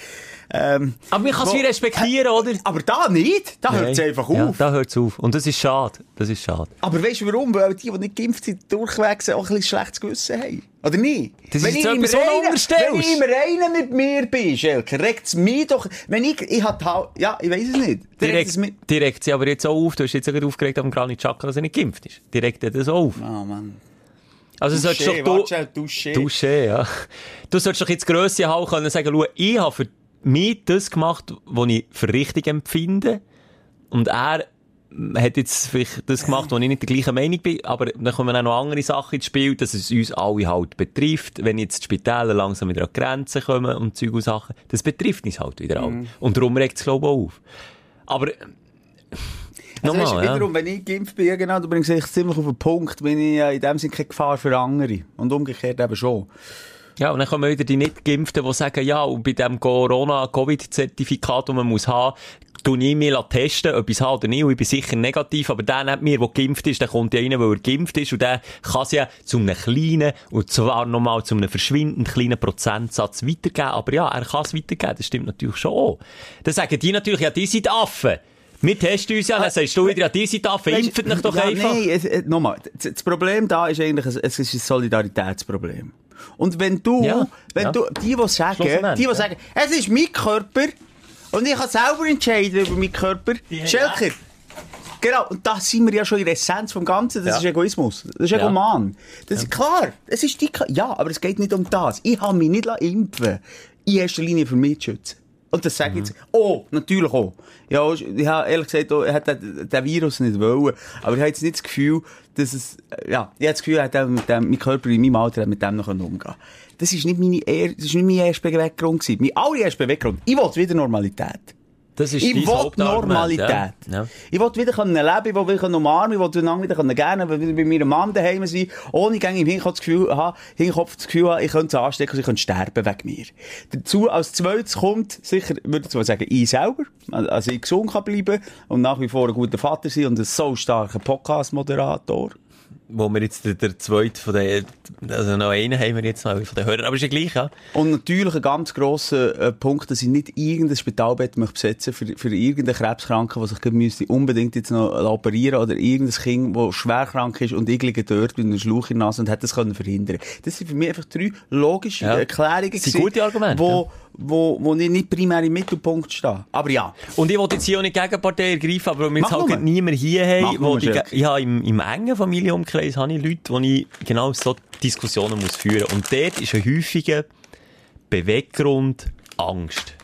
Ähm, Aber man kann es wie respektieren, oder? aber da nicht. Da hört es einfach Ja, auf. da hört es auf. Und das ist schade. Das ist schade. Aber weißt du warum? Weil die, die nicht geimpft sind, durchwegs auch ein bisschen schlechtes Gewissen haben. Oder nicht? Das ist wenn jetzt ich etwas, du. Wenn ich im Reinen mit mir bin, Schelke, regt es mich doch... Wenn ich... Ich hab halt... Ja, ich weiß es nicht. Mich... Direkt, direkt sie aber jetzt auch auf. Du hast jetzt gerade aufgeregt am Granit Xhaka, dass er nicht geimpft ist. Direkt das auch auf. Oh Mann. Also solltest Touché, doch du... Touché. Touché, ja. Du solltest doch jetzt Grösse haben können sagen, schau, ich habe für mich das gemacht, was ich für richtig empfinde. Und er hat jetzt vielleicht das gemacht, wo ich nicht der gleichen Meinung bin, aber dann kommen auch noch andere Sachen ins Spiel, dass es uns alle halt betrifft. Wenn jetzt die Spitäler langsam wieder an die Grenzen kommen und Zeug und Sachen, das betrifft uns halt wieder alle. Und darum regt es, glaube ich, auch auf. Aber, äh, Also nochmal, weißt, ja. wiederum, wenn ich geimpft bin, genau, du bringst dich ziemlich auf den Punkt, bin ich ja in dem Sinne keine Gefahr für andere. Und umgekehrt eben schon. Ja, und dann kommen wieder die Nicht-Geimpften, die sagen, ja, und bei dem Corona-Covid-Zertifikat, das man muss haben, tue ich mich testen, ob ich es habe oder nicht, und ich bin sicher negativ, aber der nicht mir, der geimpft ist, der kommt ja rein, weil er geimpft ist, und der kann es ja zu einem kleinen, und zwar nochmal zu einem verschwindend kleinen Prozentsatz weitergeben, aber ja, er kann es weitergeben, das stimmt natürlich schon auch. Dann sagen die natürlich, ja, die sind Affen. Wir testen uns ja, dann sagst du wieder, ja, die sind Affen, impft euch doch ja, einfach. Nein, es, nochmal. Das, Problem da ist eigentlich, es, ist ein Solidaritätsproblem. Und wenn du, Ja, wenn ja. du, die, die sagen, Schlussendlich, die, die ja. sagen, es ist mein Körper und ich kann selber entscheiden über meinen Körper. Schelker. Genau, und das sind wir ja schon in der Essenz vom Ganzen. Das Ja. ist Egoismus. Das ist Ja. Egoman. Das ist klar. Es ist die, ja, aber es geht nicht um das. Ich habe mich nicht impfen In erster Linie für mich zu schützen. Und das sage ich jetzt. Oh, natürlich auch. Ja, ich habe ehrlich gesagt, er hat den, Virus nicht wollen. Aber ich habe jetzt nicht das Gefühl, dass es, ja, ich habe das Gefühl, er hat mit dem, mein Körper in meinem Alter mit dem noch umgehen Das ist nicht meine, er, das ist nicht mein erster Beweggrund gewesen. Mein allererster Beweggrund. Ich wollte wieder Normalität. Das ist Ich will Hauptargument, Normalität. Ja. Ja. Ich will wieder können leben, ich will wieder umarmen, ich will wieder können gerne, wieder bei meiner Mom daheim sein, ohne gängig im Hinterkopf das Gefühl haben, Hinterkopf das Gefühl haben, ich könnte es anstecken, ich könnte sterben wegen mir. Dazu als zweites kommt, sicher, würde ich mal sagen, ich selber, also ich gesund kann bleiben und nach wie vor ein guter Vater sein und ein so starker Podcast-Moderator. Wo wir jetzt der, der zweite von den, also noch einen haben wir jetzt noch von den Hörern, aber ist ja gleich, ja. Und natürlich ein ganz grosser äh, Punkt, dass ich nicht irgendein Spitalbett möchte besetzen für, für irgendeinen Krebskranken, der sich müsste unbedingt jetzt noch operieren oder irgendein Kind, das schwer krank ist und ich liege dort mit einem Schlauch in der Nase und hätte das können verhindern. Das sind für mich einfach drei logische Ja. Erklärungen Das sind gute Argumente, wo, wo, wo ich nicht primär im Mittelpunkt stehe. Aber ja. Und ich wollte jetzt hier auch nicht Gegenpartei ergreifen, aber wir jetzt halt niemand hier haben, wo Jörg. ich habe im, im engen Familienumkreis habe ich Leute, wo ich genau so Diskussionen muss führen. Und dort ist ein häufiger Beweggrund Angst.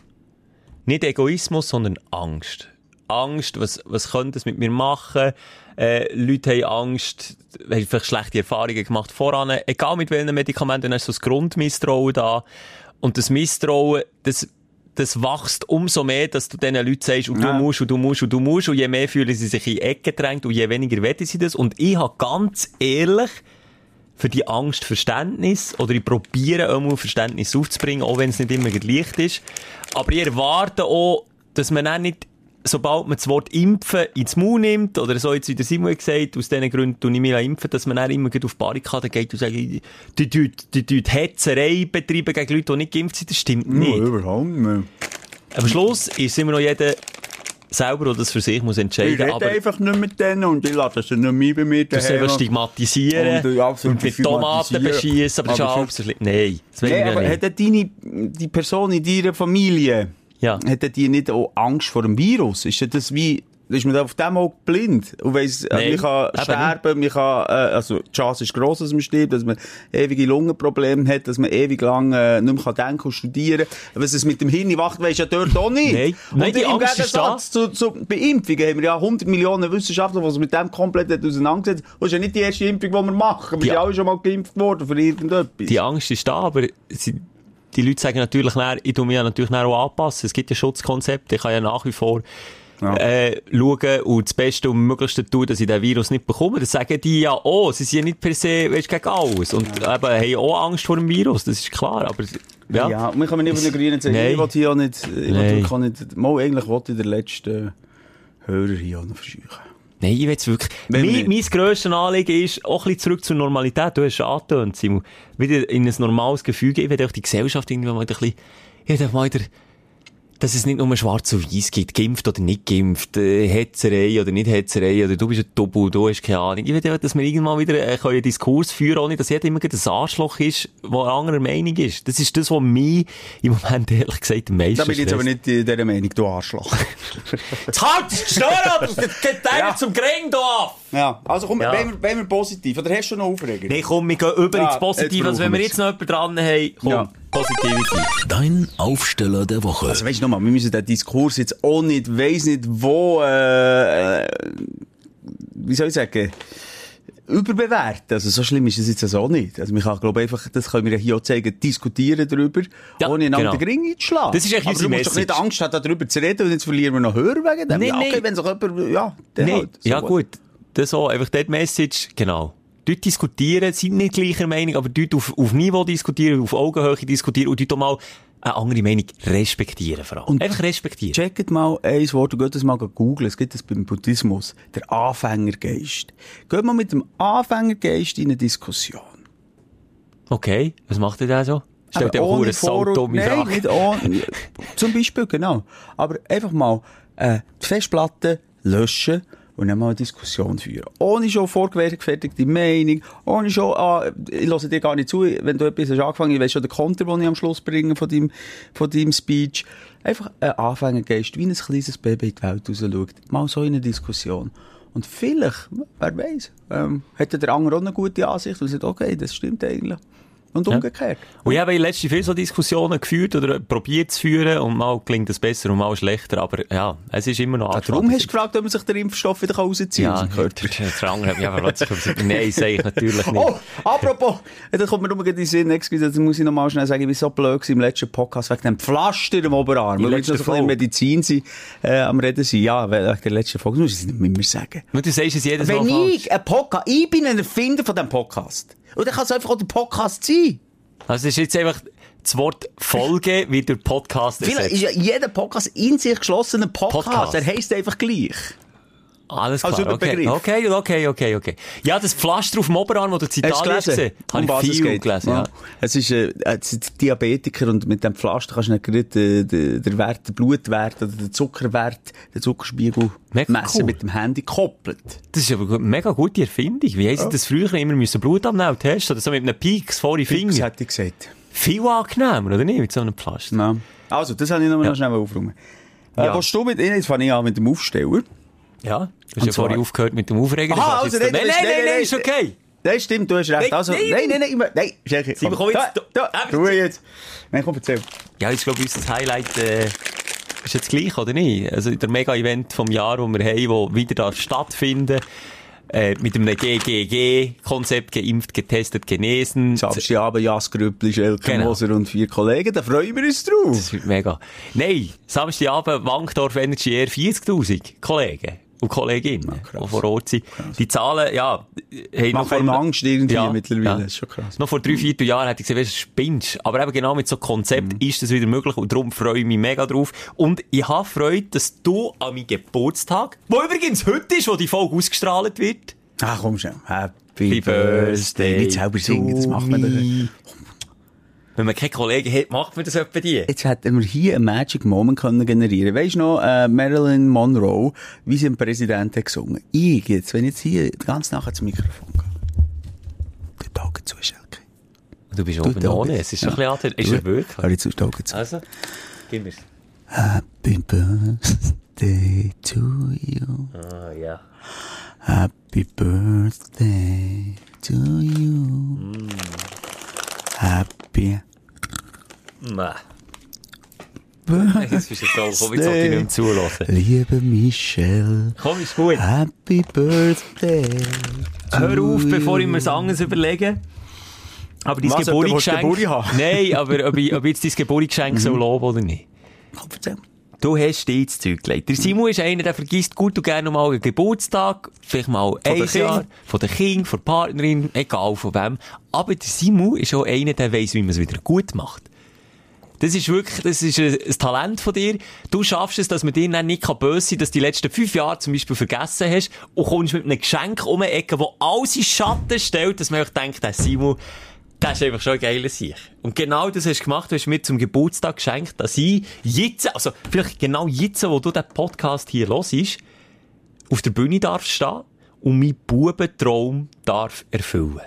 Nicht Egoismus, sondern Angst. Angst, was, was könnte es mit mir machen? Äh, Leute haben Angst, haben vielleicht schlechte Erfahrungen gemacht voran. Egal mit welchen Medikamenten, dann hast du das Grundmisstrauen da. Und das Misstrauen, das, das wächst umso mehr, dass du diesen Leuten sagst, und du Ja. musst, und du musst, und du musst, und je mehr fühlen sie sich in die Ecke gedrängt, und je weniger wollen sie das. Und ich habe ganz ehrlich für die Angst Verständnis, oder ich probiere immer Verständnis aufzubringen, auch wenn es nicht immer leicht ist. Aber ich erwarte auch, dass man auch nicht, sobald man das Wort impfen ins Maul nimmt, oder so jetzt wie der Simon gesagt, aus diesen Gründen tue ich mich impfen, dass man dann immer gleich auf die Barrikaden geht und sagt, die, die Hetzerei betreiben gegen Leute, die nicht geimpft sind, das stimmt nicht. überhaupt nicht. Am Schluss ist immer noch jeder selber, der das für sich muss Ich entscheiden rede aber einfach nicht mit denen und ich lasse sie nicht mehr bei mir du sollst stigmatisieren Und, ja, absolut und mit Tomaten beschießen, aber das ist Aber ja halb so schlimm. Nein, das will Nee, ich ja aber nicht. hat deine, die Person in deiner Familie, Ja. hat denn die nicht auch Angst vor dem Virus? Ist das wie, ist man da auf dem auch blind und weiss, äh, Nein, man kann sterben, man kann, äh, also die Chance ist gross, dass man stirbt, dass man ewige Lungenprobleme hat, dass man ewig lang äh, nicht mehr kann denken und studieren Was es mit dem Hirn macht, weisst du ja dort auch nicht. Nein. und Nein, die im Angst ist Gegensatz zu, zu bei Impfungen haben wir ja 100 Millionen Wissenschaftler, die sich mit dem komplett auseinandergesetzt haben. Das ist ja nicht die erste Impfung, die wir machen. Wir sind alle schon mal geimpft worden für irgendetwas. Die Angst ist da, aber sie, die Leute sagen natürlich, dann, ich tue mich ja natürlich auch anpassen. Es gibt ja Schutzkonzepte. Ich kann ja nach wie vor Ja. äh, schauen und das Beste und Möglichste tun, dass ich den Virus nicht bekomme. Das sagen die ja auch. Sie sind ja nicht per se weißt, gegen alles. Und eben, haben auch Angst vor dem Virus. Das ist klar. Aber ja. Ja, und wir können nicht von den Grünen sagen, Nein. ich will hier auch nicht, ich will auch nicht, mal eigentlich wollte ich den letzten Hörer hier auch noch verscheuchen. Nein, ich will es wirklich. Mein, mein grösstes Anliegen ist, auch ein bisschen zurück zur Normalität. Du hast es angetönt, Simon. Wieder in ein normales Gefühl geben. Ich will auch die Gesellschaft irgendwie mal ein bisschen, ich will mal wieder, dass es nicht nur schwarz und weiß gibt, geimpft oder nicht geimpft, äh, Hetzerei oder nicht Hetzerei, oder du bist ein Double, du hast keine Ahnung. Ich will einfach, dass wir irgendwann wieder äh, einen Diskurs führen ohne dass jeder immer ein Arschloch ist, der einer anderen Meinung ist. Das ist das, was mich im Moment ehrlich gesagt am meisten Da bin ich jetzt aber nicht in dieser Meinung, du Arschloch. Jetzt halt die Schnur ab! Das geht Ja. zum Gring da! Ja, also komm, Ja. wenn wir, wenn wir positiv, oder hast du noch Aufreger? Nee, komm, wir gehen über Ja, ins Positive. Also, wenn wir jetzt noch jemanden dran haben, komm, Ja. Positivity. Dein Aufsteller der Woche. Also weißt du nochmal, wir müssen den Diskurs jetzt auch nicht, weiss nicht wo, äh, äh, wie soll ich sagen, überbewerten. Also so schlimm ist es jetzt also auch nicht. Also man kann, glaube ich, einfach, das können wir hier auch zeigen, diskutieren darüber, Ja, ohne einander genau. den Ring einzuschlagen. Das ist eigentlich Aber du musst doch nicht. Angst haben, darüber zu reden und jetzt verlieren wir noch Hörer wegen dem. Nein, ja, okay, nein. wenn sich jemand, ja, dann Nee, halt. So ja what. gut. Das auch, einfach dort Message, genau. Dort diskutieren, sind nicht gleicher Meinung, aber dort auf, auf Niveau diskutieren, auf Augenhöhe diskutieren und dort auch mal eine andere Meinung respektieren vor allem. Und- einfach respektieren. Checkt mal ein Wort und geht das mal googeln. Es gibt das beim Buddhismus. Der Anfängergeist. Geht mal mit dem Anfängergeist in eine Diskussion. Okay, was macht ihr da so? Stellt ihr auch eine saudumme Frage? nicht ohne. Zum Beispiel, genau. Aber einfach mal äh, die Festplatte löschen und dann mal eine Diskussion führen. Ohne schon vorgefertigte Meinung, ohne schon, ah, ich höre dir gar nicht zu, wenn du etwas hast angefangen, ich weiss schon den Konter, den ich am Schluss bringe von deinem, von deinem Speech. Einfach ein Anfängergeist, wie ein kleines Baby in die Welt raus schaut. Mal so in eine Diskussion. Und vielleicht, wer weiß, ähm, hätte der andere auch eine gute Ansicht und sagt, okay, das stimmt eigentlich. Und umgekehrt. Und ich habe in letzter viel so Diskussionen geführt oder probiert zu führen und mal klingt es besser und mal schlechter, aber ja, es ist immer noch Ah, darum hast du gefragt, ob man sich den Impfstoff wieder rausziehen kann Ja, der, andere hat mich einfach plötzlich nein, sage ich natürlich nicht. Oh, apropos, ja, da kommt mir nur in den Sinn, excuse, das muss ich noch mal schnell sagen, ich war so blöd im letzten Podcast wegen dem Pflaster im Oberarm. Weil wir letzte jetzt noch so ein. Medizin sind, äh, am Reden sind. Ja, wegen der letzten Folge, muss ich nicht mehr sagen. Und du sagst es jedes Wenn Mal falsch. ich ein Podcast, ich bin ein Erfinder von diesem Podcast. Und dann kann es einfach auch der Podcast sein. Also es ist jetzt einfach das Wort Folge wie der Podcast ist ersetzt. ja jeder Podcast in sich geschlossener Podcast. Podcast. Er heisst einfach gleich. Alles als klar, okay. Überbegriff. okay, okay, okay, okay. Ja, das Pflaster auf dem Oberarm, das du in Hast Italien hast gesehen, habe Um was ich viel gelesen, ja. Es ist, äh, es sind Diabetiker und mit dem Pflaster kannst du nicht gerade den, den, den Wert, den Blutwert oder den Zuckerwert, den Zuckerspiegel Mega messen cool. mit dem Handy koppelt. Das ist aber eine mega gute Erfindung. Wie heisst das früher immer müssen Blut abnehmen testen oder so mit einem Peaks vor die Das Finger? hätte ich gesagt. Viel angenehmer, oder nicht? Mit so einem Pflaster. Ja. Also, das habe ich noch, Ja. noch schnell aufräumen. Äh, Ja. was du mit, jetzt fange ich an mit dem Aufsteller. Ja. Du hast ja vorhin aufgehört mit dem Aufreger. Aha, Das also, nein, jetzt- nein, nein, nein, ist okay. Nein, stimmt, du hast recht. Nein, also, nein, nein, nein, nein, nein, nein, komm. komm jetzt, Da, da- tu jetzt. Nein, komm, erzähl. Ja, ich glaube, unser Highlight äh, ist jetzt gleich, oder nicht? Also der Mega-Event vom Jahr, das wir haben, wo wieder da stattfinden. Äh, mit einem GGG-Konzept, geimpft, getestet, genesen. Samstagabend, Jas Grüppli, Schelke Genau. Moser und vier Kollegen, da freuen wir uns drauf. Das wird mega. Nein, Samstagabend Wankdorf Energy Air 40.000 Kollegen und Kolleginnen, krass. die vor Ort sind. Die Zahlen, ja, haben Macht einem Angst irgendwie Ja, mittlerweile, ja. das ist schon krass. Noch vor drei, vier Jahren hätte ich gesagt, weisst du, spinnst. Aber eben genau mit so Konzept Mhm. ist das wieder möglich und darum freue ich mich mega drauf. Und ich habe Freude, dass du an meinem Geburtstag, wo übrigens heute ist, wo die Folge ausgestrahlt wird, Ah, komm schon. Happy Happy Birthday. Nicht selber singen, das macht man doch. Wenn man keine Kollegen hat, macht man das etwa die. Jetzt hätten wir hier einen Magic Moment können generieren. Weisst du noch, äh, Marilyn Monroe, wie sie dem Präsidenten gesungen Ich jetzt, wenn ich jetzt hier ganz nachher zum Mikrofon gehe. Du die Augen zu, Schelke. Du bist Du oben ohne, es ist Ja. ein bisschen angetönt. Ist er wirklich? Hör jetzt die Augen zu. Also, gib mir's. Happy Birthday birthday to you. Ah, ja. Happy birthday to you. Happy Nein. birthday. Das ist jetzt so, komm, jetzt sollte ich nicht mehr zulassen. Liebe Michelle. Komm, ist gut. Happy birthday. Hör auf, bevor ich mir das anderes überlege. Aber dein Was, Geburtsgeschenk... Nein, aber ob ich, ob ich jetzt dein Geburtsgeschenk soll loben oder nicht. Komm, erzähl. Du hast dir ins Zeug gelegt. Der Simon ist einer, der vergisst gut und gerne mal einen Geburtstag, vielleicht mal ein den Jahr, Kind. von der Kind, von der Partnerin, egal von wem. Aber der Simon ist auch einer, der weiss, wie man es wieder gut macht. Das ist wirklich, das ist ein, ein Talent von dir. Du schaffst es, dass man dir dann nicht kann böse sein dass du die letzten fünf Jahre zum Beispiel vergessen hast und kommst mit einem Geschenk um die Ecke, wo alles in Schatten stellt, dass man euch denkt, der Simon, das ist einfach schon ein geiler Sieg. Und genau das hast du gemacht. Du hast mir zum Geburtstag geschenkt, dass ich jetzt, also vielleicht genau jetzt, wo du den Podcast hier hörst, auf der Bühne darf stehen und meinen Bubentraum darf erfüllen.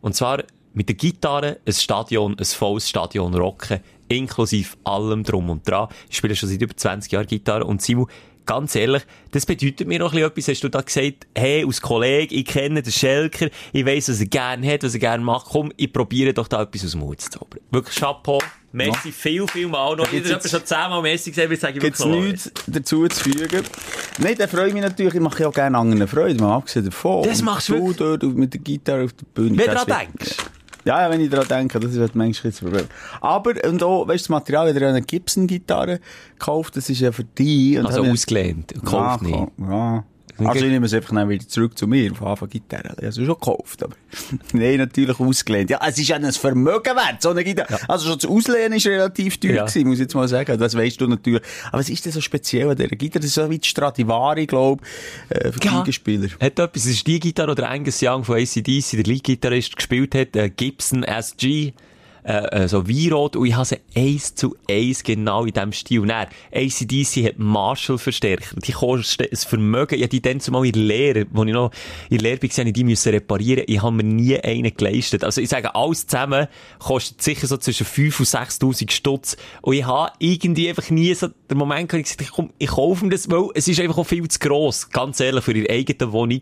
Und zwar mit der Gitarre ein Stadion, ein volles Stadion rocken, inklusive allem drum und dran. Ich spiele schon seit über 20 Jahren Gitarre und Simon, ganz ehrlich, das bedeutet mir noch ein bisschen etwas. Hast du da gesagt, hey, als Kollege, ich kenne den Schelker, ich weiss, was er gerne hat, was er gerne macht, komm, ich probiere doch da etwas aus dem Mut zu zaubern. Wirklich Chapeau. Merci viel, viel mal noch. Habe jetzt- schon zehnmal Merci gesagt, ich sage Gibt's nichts dazu zu fügen? Nein, dann freue ich mich natürlich. Ich mache ja auch gerne anderen Freude. Mal abgesehen davon. Das machst du du dort mit der Gitarre auf der Bühne. Wenn du daran denkst. Ja, ja, wenn ich daran denke, das ist halt manchmal das Problem. Aber, und auch, weißt du, das Material, wenn du eine Gibson-Gitarre gekauft, das ist ja für dich. Und Also ausgelehnt, gekauft ja, nicht. Ja. Also ich nehme es einfach dann wieder zurück zu mir, auf Anfang Gitarre. Ich habe es schon gekauft, aber nein, natürlich ausgelehnt. Ja, es ist ja ein Vermögen wert, so eine Gitarre. Also schon das Auslehnen ist relativ teuer Ja. gewesen, muss ich jetzt mal sagen. Das weißt du natürlich. Aber was ist denn so speziell an dieser Gitarre? Das ist so wie die Stradivari, glaube ich, äh, für Ja. Geigenspieler. Hat etwas, es ist die Gitarre, die Angus Young von ACDC, der Lead-Gitarrist, gespielt hat, äh, Gibson SG, äh, äh, so Weinrot, und ich habe sie eins zu eins genau in diesem Stil. Und dann, ACDC hat Marshall-Verstärker, die kosten ein Vermögen, habe die dann zumal in der Lehre, wo ich noch in der Lehre war, ich die müssen reparieren, ich habe mir nie einen geleistet. Also ich sage, alles zusammen kostet sicher so zwischen 5.000 und 6.000 Stutz, und ich habe irgendwie einfach nie so den Moment gehabt, ich gesagt, komm, ich kaufe mir das, weil es ist einfach auch viel zu gross, ganz ehrlich, für ihre eigene Wohnung.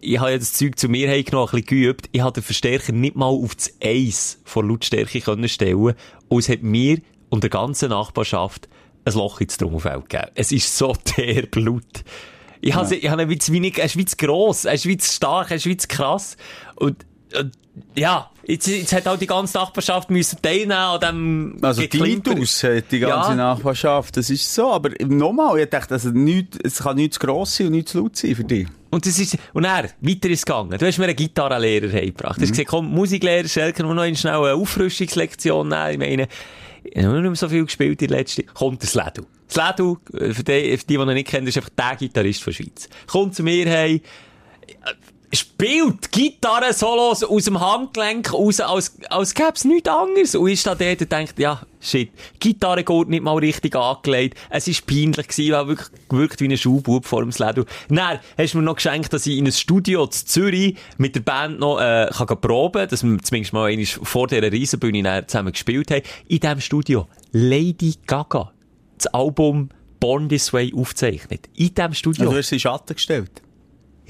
Ich habe ja das Zeug zu mir heimgenommen, ein bisschen geübt. Ich habe den Verstärker nicht mal auf das Eis von Lautstärke können stellen und es hat mir und der ganzen Nachbarschaft ein Loch ins Trommelfeld gegeben. Es ist so derb laut. Ich habe, ich habe ihn wie zu wenig, er ist wie zu gross, er ist wie zu stark, er ist wie zu krass. Und, und ja, jetzt, jetzt hat auch die ganze Nachbarschaft müssen teilnehmen an dem Also. Tintus hat die ganze Ja. Nachbarschaft, das ist so. Aber nochmal, ich dachte, also nicht, es kann nicht zu gross sein und nicht zu laut sein für dich. Und das ist, und er, weiter ist gegangen. Du hast mir einen Gitarrenlehrer heimgebracht. Du hast gesagt, komm, Musiklehrer, Schelker, wir noch eine schnell eine Auffrischungslektion nehmen. Ich meine, ich habe nicht mehr so viel gespielt in der letzten. Kommt der Sledu. Sledu, äh, für die, für die, die ihn nicht kennen, ist einfach der Gitarrist von der Schweiz. Kommt zu mir heim, spielt Gitarren-Solos aus dem Handgelenk raus, als, als gäbe es nichts anderes. Und ich da dort und denkt, ja, shit, Gitarre geht nicht mal richtig angelegt. Es war peinlich gewesen, weil wirklich gewirkt wie ein Schulbub vor dem Sledu. Dann hast du mir noch geschenkt, dass ich in ein Studio zu Zürich mit der Band noch, äh, kann proben, dass wir zumindest mal vor dieser Riesenbühne zusammen gespielt haben. In diesem Studio Lady Gaga das Album Born This Way aufzeichnet. In diesem Studio. Also, du hast sie in Schatten gestellt.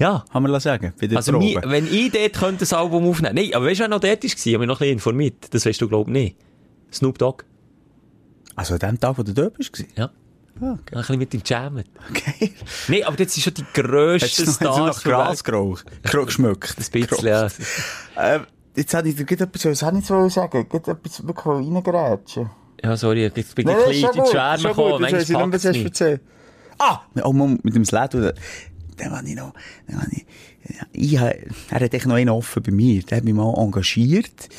Ja. Kann man sagen. Bei der Also, mi, wenn ich dort könnte das Album aufnehmen Nein, aber weißt du, wer noch dort war? Ich habe mich noch ein bisschen informiert. Das weißt du, glaub ich, nicht. Snoop Dogg. Also an dem Tag, wo du dort gewesen? Ja. Ah, Ein bisschen mit ihm jammen. Okay. Nein, aber jetzt sind schon die du noch, hast du noch Gras geraucht? Geschmückt? Ein bisschen, ja. Äh, jetzt hätte ich dir etwas, was hätte ich jetzt sagen? Gerade etwas wirklich reingerätschen. Ja, sorry, jetzt bin ich Nein, ein ist bisschen in die Schwärme gekommen. Manchmal du nicht. erzählt. Ah! Oh, Mann, mit dem Sledo, den habe ich noch, den habe ich, ich er hat echt noch einen offen bei mir. Der hat mich mal engagiert,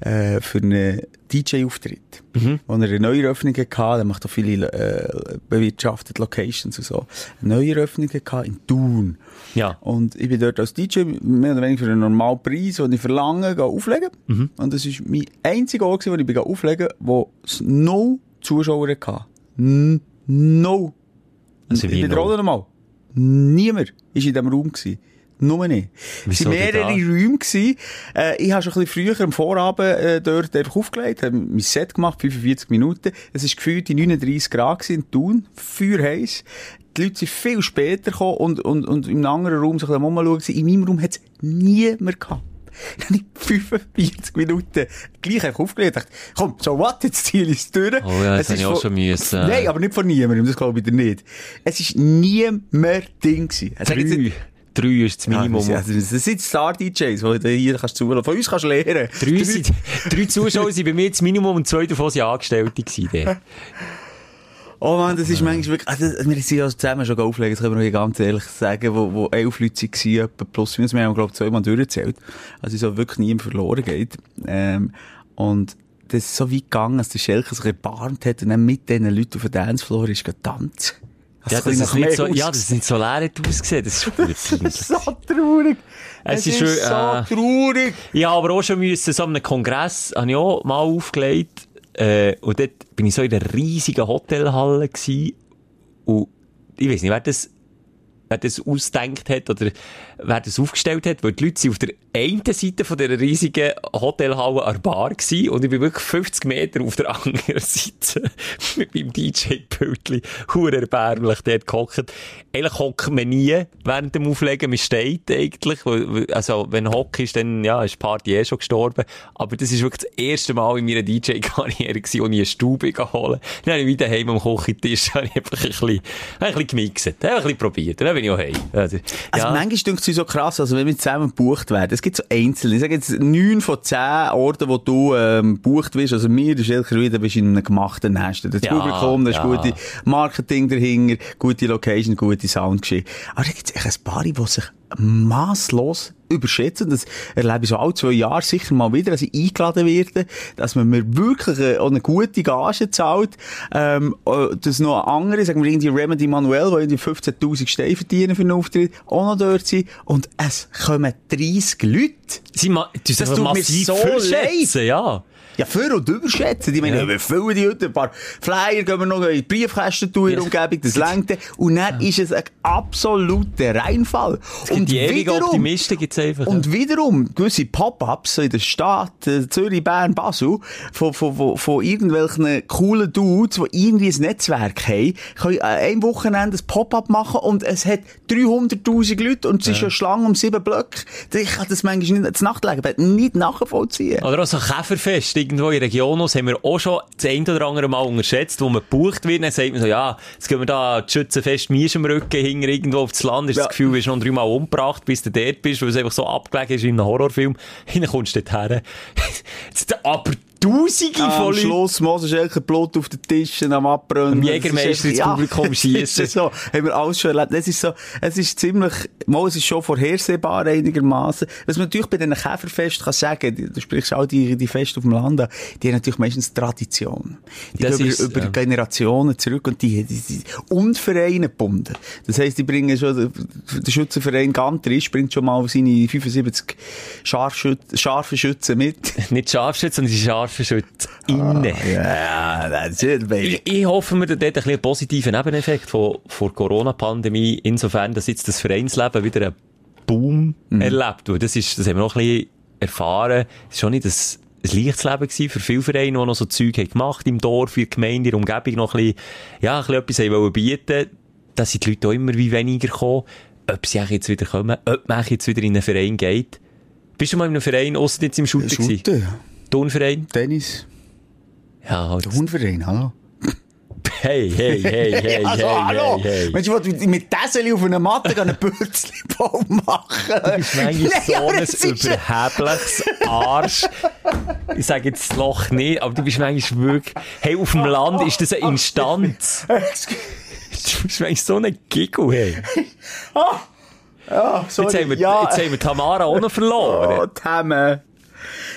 äh, für einen DJ-Auftritt. Mhm. Wo er eine Neueröffnung hatte, der macht auch viele, äh, bewirtschaftete Locations und so. Eine Neueröffnung hatte in Thun. Ja. Und ich bin dort als DJ mehr oder weniger für einen normalen Preis, den ich verlange, gehe auflegen. Mhm. Und das war mein einziger Ort, wo ich bin auflegen wo es no Zuschauer hatte. N no. Also ich wie wiederhole no? nochmal. Niemand war in diesem Raum. Gewesen. Nur nicht. Es waren mehrere? Räume. Gewesen. Äh, ich habe schon ein bisschen früher am Vorabend äh, dort einfach aufgelegt, habe mein Set gemacht, 45 Minuten. Es war gefühlt die 39 Grad gewesen in Thun, feuerheiss. Die Leute sind viel später gekommen und, und, und im anderen Raum so ein bisschen umschauen. gewesen. In meinem Raum hat es niemand gehabt. Dann habe ich 45 Minuten gleich aufgelegt. Dachte, komm, so what, jetzt ich es durch. Oh ja, das habe ist ich auch schon müssen. Nein, aber nicht von niemandem, das glaube ich dir nicht. Es ist niemand Ding gewesen. Jetzt Drei. Drei ist das Minimum. Ja, das, sind Star-DJs, die du hier kannst zulassen. Von uns kannst du lernen. Drei, sind, drei Zuschauer sind bei mir das Minimum und zwei davon sind Angestellte gewesen. Oh man, das ist manchmal wirklich, also, wir sind ja zusammen schon auflegen, das können wir ganz ehrlich sagen, wo, wo elf Leute waren, plus minus, wir haben, glaube ich, zweimal durchgezählt. Also, so wirklich niemand verloren geht. Ähm, und das ist so weit gegangen, dass der Schelker sich erbarmt hat und dann mit diesen Leuten auf den Dancefloor ist getanzt. Ja, das ist nicht so, ja, das ist nicht so leer hat ausgesehen. Das ist Das ist so traurig. Es Es, ist ist, so äh, traurig. Ja, aber auch schon müssen, so einem Kongress, habe ich auch mal aufgelegt, äh, und dort bin ich so in einer riesigen Hotelhalle gewesen, und ich weiß nicht, wer das, wer das ausgedenkt hat oder wer das aufgestellt hat, weil die Leute sind auf der einen Seite von dieser riesigen Hotelhalle an der Bar gewesen, und ich bin wirklich 50 Meter auf der anderen Seite mit meinem DJ-Pultli, hure erbärmlich dort gehockt. Eigentlich hockt man nie während dem Auflegen, man steht eigentlich, also wenn Hock ist, dann, ja, ist die Party eh schon gestorben, aber das ist wirklich das erste Mal in meiner DJ-Karriere gewesen, wo ich eine Stube holen Dann habe ich wieder heim am Küchentisch, habe ich einfach ein bisschen, ein bisschen gemixt, habe ein bisschen probiert, bin ich auch heim. Also, Also ja. manchmal denkt es so krass, also wenn wir zusammen gebucht werden, es gibt so einzelne, ich sage jetzt neun von zehn Orten, wo du ähm, gebucht wirst, also mir, der Schelker wieder, bist in einem gemachten Nest. Das Ja, Publikum, das ist ja. gute Marketing dahinter, gute Location, gute Sound geschehen. Aber da gibt es echt ein paar, die sich masslos überschätzen. Das erlebe ich so alle zwei Jahre sicher mal wieder, dass ich eingeladen werde, dass man mir wirklich äh, auch eine gute Gage zahlt. Ähm, äh, dass noch andere, sagen wir irgendwie Remedy Manuel, die irgendwie 15.000 Steine verdienen für einen Auftritt, auch noch dort sind. Und es kommen 30 Leute. Sie ma das Das tut mir massiv so verschätzen, ja. Ja, für und überschätzen. Die meinen, Ja. ja. wir füllen die heute, ein paar Flyer gehen wir noch in die Briefkästen tun in der Umgebung, das lenkt. Und dann ist es ein absoluter Reinfall. Und die wiederum- Optimisten gibt's einfach. Und wiederum, gewisse Pop-Ups in der Stadt, äh, Zürich, Bern, Basel, von, von, von, von irgendwelchen coolen Dudes, die irgendwie ein Netzwerk haben, können an einem Wochenende ein Pop-Up machen und es hat 300.000 Leute und es ist eine Schlange um sieben Blöcke. Ich kann das manchmal nicht, das Nachtlegen nicht nachvollziehen. Oder auch so Käferfest irgendwo in Regionos haben wir auch schon das ein oder andere Mal unterschätzt, wo man gebucht wird. Dann sagt man so, ja, jetzt gehen wir da Schützenfest Mies im Rücken hinten irgendwo aufs Land. Ist Ja. das Gefühl, du wirst noch dreimal umgebracht, bis du dort bist, weil es einfach so abgelegen ist wie in einem Horrorfilm. Dann kommst du dort her. Aber Tausende Am von Leuten. Schluss Moses Schelker Blut auf den Tischen am Abbrennen. Am Jägermeister ins Publikum schiessen. Das ist so, haben wir alles schon erlebt. Das ist so, es ist ziemlich, mal, es ist schon vorhersehbar einigermaßen. Was man natürlich bei diesen Käferfest kann sagen, du sprichst auch die, die Feste auf dem Land an, die haben natürlich meistens Tradition. Die Das gehen ist, über, über ja. Generationen zurück und die, die, die und Vereine gebunden. Das heisst, die bringen schon, der Schützenverein Gantrisch bringt schon mal seine 75 Scharfschüt- scharfe Schützen mit. Nicht Scharfschütze, sondern die innen. That's it, baby. Ich, ich hoffe, wir dort ein bisschen positiven Nebeneffekt von, von Corona-Pandemie, insofern, dass jetzt das Vereinsleben wieder einen Boom erlebt. Weil das ist, das haben wir noch ein bisschen erfahren. Es ist schon nicht ein, ein leichtes Leben gewesen für viele Vereine, die noch so Zeug haben gemacht im Dorf, in der Gemeinde, in der Umgebung noch ein bisschen, ja, ein bisschen etwas haben wollen bieten. Da sind die Leute auch immer wie weniger gekommen. Ob sie jetzt wieder kommen, ob man jetzt wieder in einen Verein geht. Bist du mal in einem Verein, ausser jetzt im Shooter gewesen? Shooter, ja. Turnverein? Tennis. Ja, halt. Der Hundverein, hallo. Hey, hey, hey, hey, also, hey, hallo. hey, hey. Mensch, ich will mit Täseli auf einer Matte einen Bürzli-Baum machen. Du bist manchmal Nein, so ein überhebliches Arsch. Ich sage jetzt das Loch nicht, aber du bist manchmal wirklich... Hey, auf dem Land ist das eine Instanz. Du bist manchmal so ein Giggle, hey. Ja, sorry. Jetzt haben wir, ja, jetzt haben wir Tamara auch noch Oh, verloren.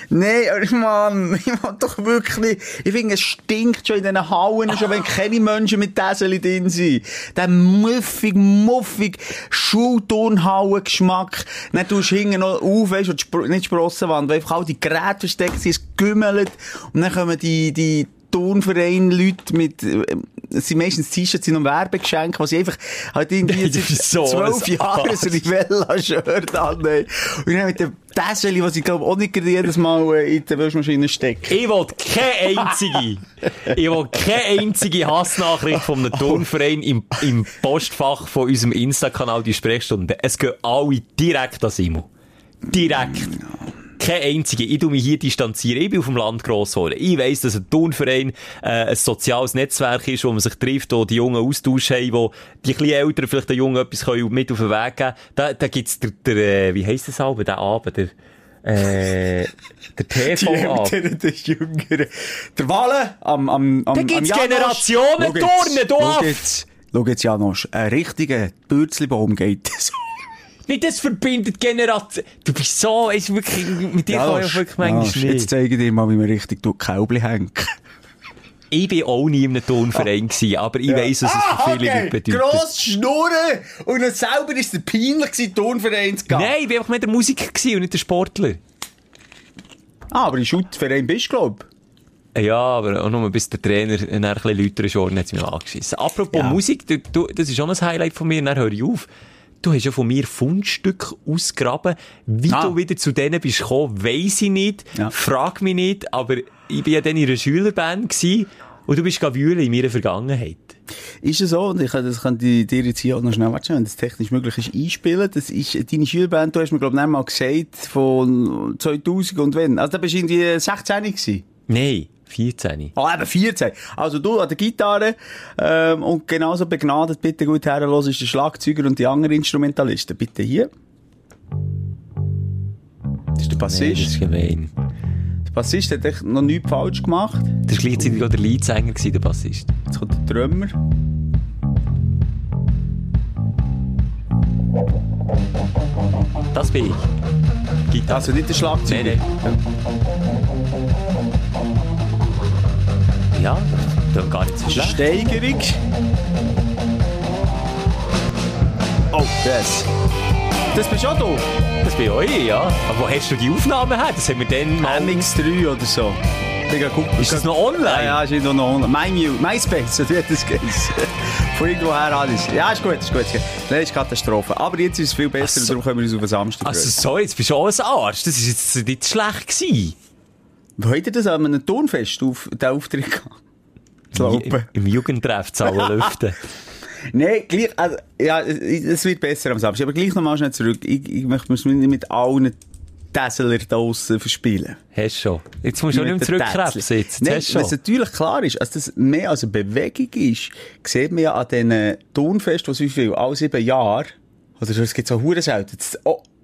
Nein, Mann, ich mag doch wirklich, ich finde, es stinkt schon in diesen Hallen, schon wenn keine Menschen mit Täseli drin sind. Der muffig, muffig Schulturnhallen-Geschmack. Dann tust du hinten noch auf, weißt du, nicht die Sprossenwand, weil einfach all die Geräte versteckt sind, es gümmelt. Und dann kommen die, die Turnverein Leute mit, äh, es sind meistens T-Shirts und Werbegeschenke, was sie einfach halt irgendwie seit so zwölf Jahren Ass. Rivella-Shirt annehmen. Und dann mit dem Täschchen, was ich glaube auch nicht jedes Mal äh, in die Wäschmaschine stecke. Ich will keine einzige, ich will keine einzige Hassnachricht von einem Turnverein im, im Postfach von unserem Insta-Kanal, die Sprechstunde. Es gehen alle direkt an Simo. Direkt. Keine einzige. Ich tu mich hier distanzieren. Ich bin auf dem Land gross geworden. Ich weiss, dass ein Turnverein äh, ein soziales Netzwerk ist, wo man sich trifft, wo die Jungen Austausch haben, wo die ein bisschen Eltern vielleicht den Jungen etwas können mit auf den Weg geben Da, da gibt's der, der äh, wie heisst das Abend, der Abend, der, äh, der Die TV-Abend. Älteren, die Jüngeren. Der Wale am, am, am, Da am gibt's Janosch. Generationen Turnen, du schau jetzt, Janosch, ein richtiger Bürzlibaum geht so. Nicht, das verbindet Generationen. Du bist so, ist wirklich, mit dir kann ich wirklich manchmal jetzt nicht. zeige ich dir mal, wie man richtig durch Käubli hängt. Ich bin auch nie in einem Turnverein gewesen, aber ich weiss, was es für viele Leute bedeutet. Ah, Gross schnurren! Und dann selber ist es peinlich gewesen, Turnverein zu gehen. Nein, ich bin einfach mehr der Musiker und nicht der Sportler. Ah, aber im Schuttverein bist du, glaub Ja, aber auch nur bis der Trainer ein bisschen lauter ist hat es mich angeschissen. Apropos Ja. Musik, du, du, das ist schon ein Highlight von mir, dann höre ich auf. Du hast ja von mir Fundstück ausgraben. Wie Ah. du wieder zu denen bist gekommen, weiss ich nicht. Ja. Frag mich nicht, aber ich bin ja dann in einer Schülerband gewesen und du bist wühlen in meiner Vergangenheit. Ist es so? Und ich kann, das kann dir jetzt hier auch noch schnell, warte wenn das technisch möglich ist, einspielen. Das ist deine Schulband, du hast mir, glaub ich, mal gesagt, von 2000 und wenn. Also, da bist du irgendwie 16 gewesen. Nein, 14. Ah, eben 14. Also du an der Gitarre, ähm, und genauso begnadet, bitte gut herlos, ist der Schlagzeuger und die anderen Instrumentalisten. Bitte hier. Das ist der Nee, das Bassist. ist gemein. der Bassist hat echt noch nichts falsch gemacht. Das war gleichzeitig auch der Leadsänger, der Bassist. Jetzt kommt der Drummer. Das bin ich. Gitarre. Also nicht der Schlagzeuger. Nein, Ja, das gar nicht so schlecht. Steigerung. Oh, das. Das bist auch du. Das bin auch ich, ja. Aber wo hast du die Aufnahmen her? Das haben wir dann mal... MX3 oder so. Ist das noch online? Ja, ja, ist noch online. MyMu, MySpace, wie hat das geheißen. Von irgendwoher alles. Ja, ist gut, ist gut. Nein, ist Katastrophe. Aber jetzt ist es viel besser, Ach so. darum können wir uns auf den Samstag Also so, jetzt bist du auch ein Arsch. Das ist jetzt nicht schlecht gewesen. Wo habt ihr das an einem Turnfest auf, den Auftritt gehabt? Im, im Jugendtreff zu alle lüften. Nein, gleich, also, ja, es wird besser am Samstag. Aber gleich nochmal schnell zurück. Ich, ich möchte mich nicht mit allen Tesseler draussen verspielen. Hast schon. Jetzt musst du auch nicht mehr zurückkrebsen. Jetzt Nein, hast du schon. natürlich klar ist, dass das mehr als eine Bewegung ist, sieht man ja an diesen Turnfesten, was wie viel, alle sieben Jahre, oder es gibt so hure selten,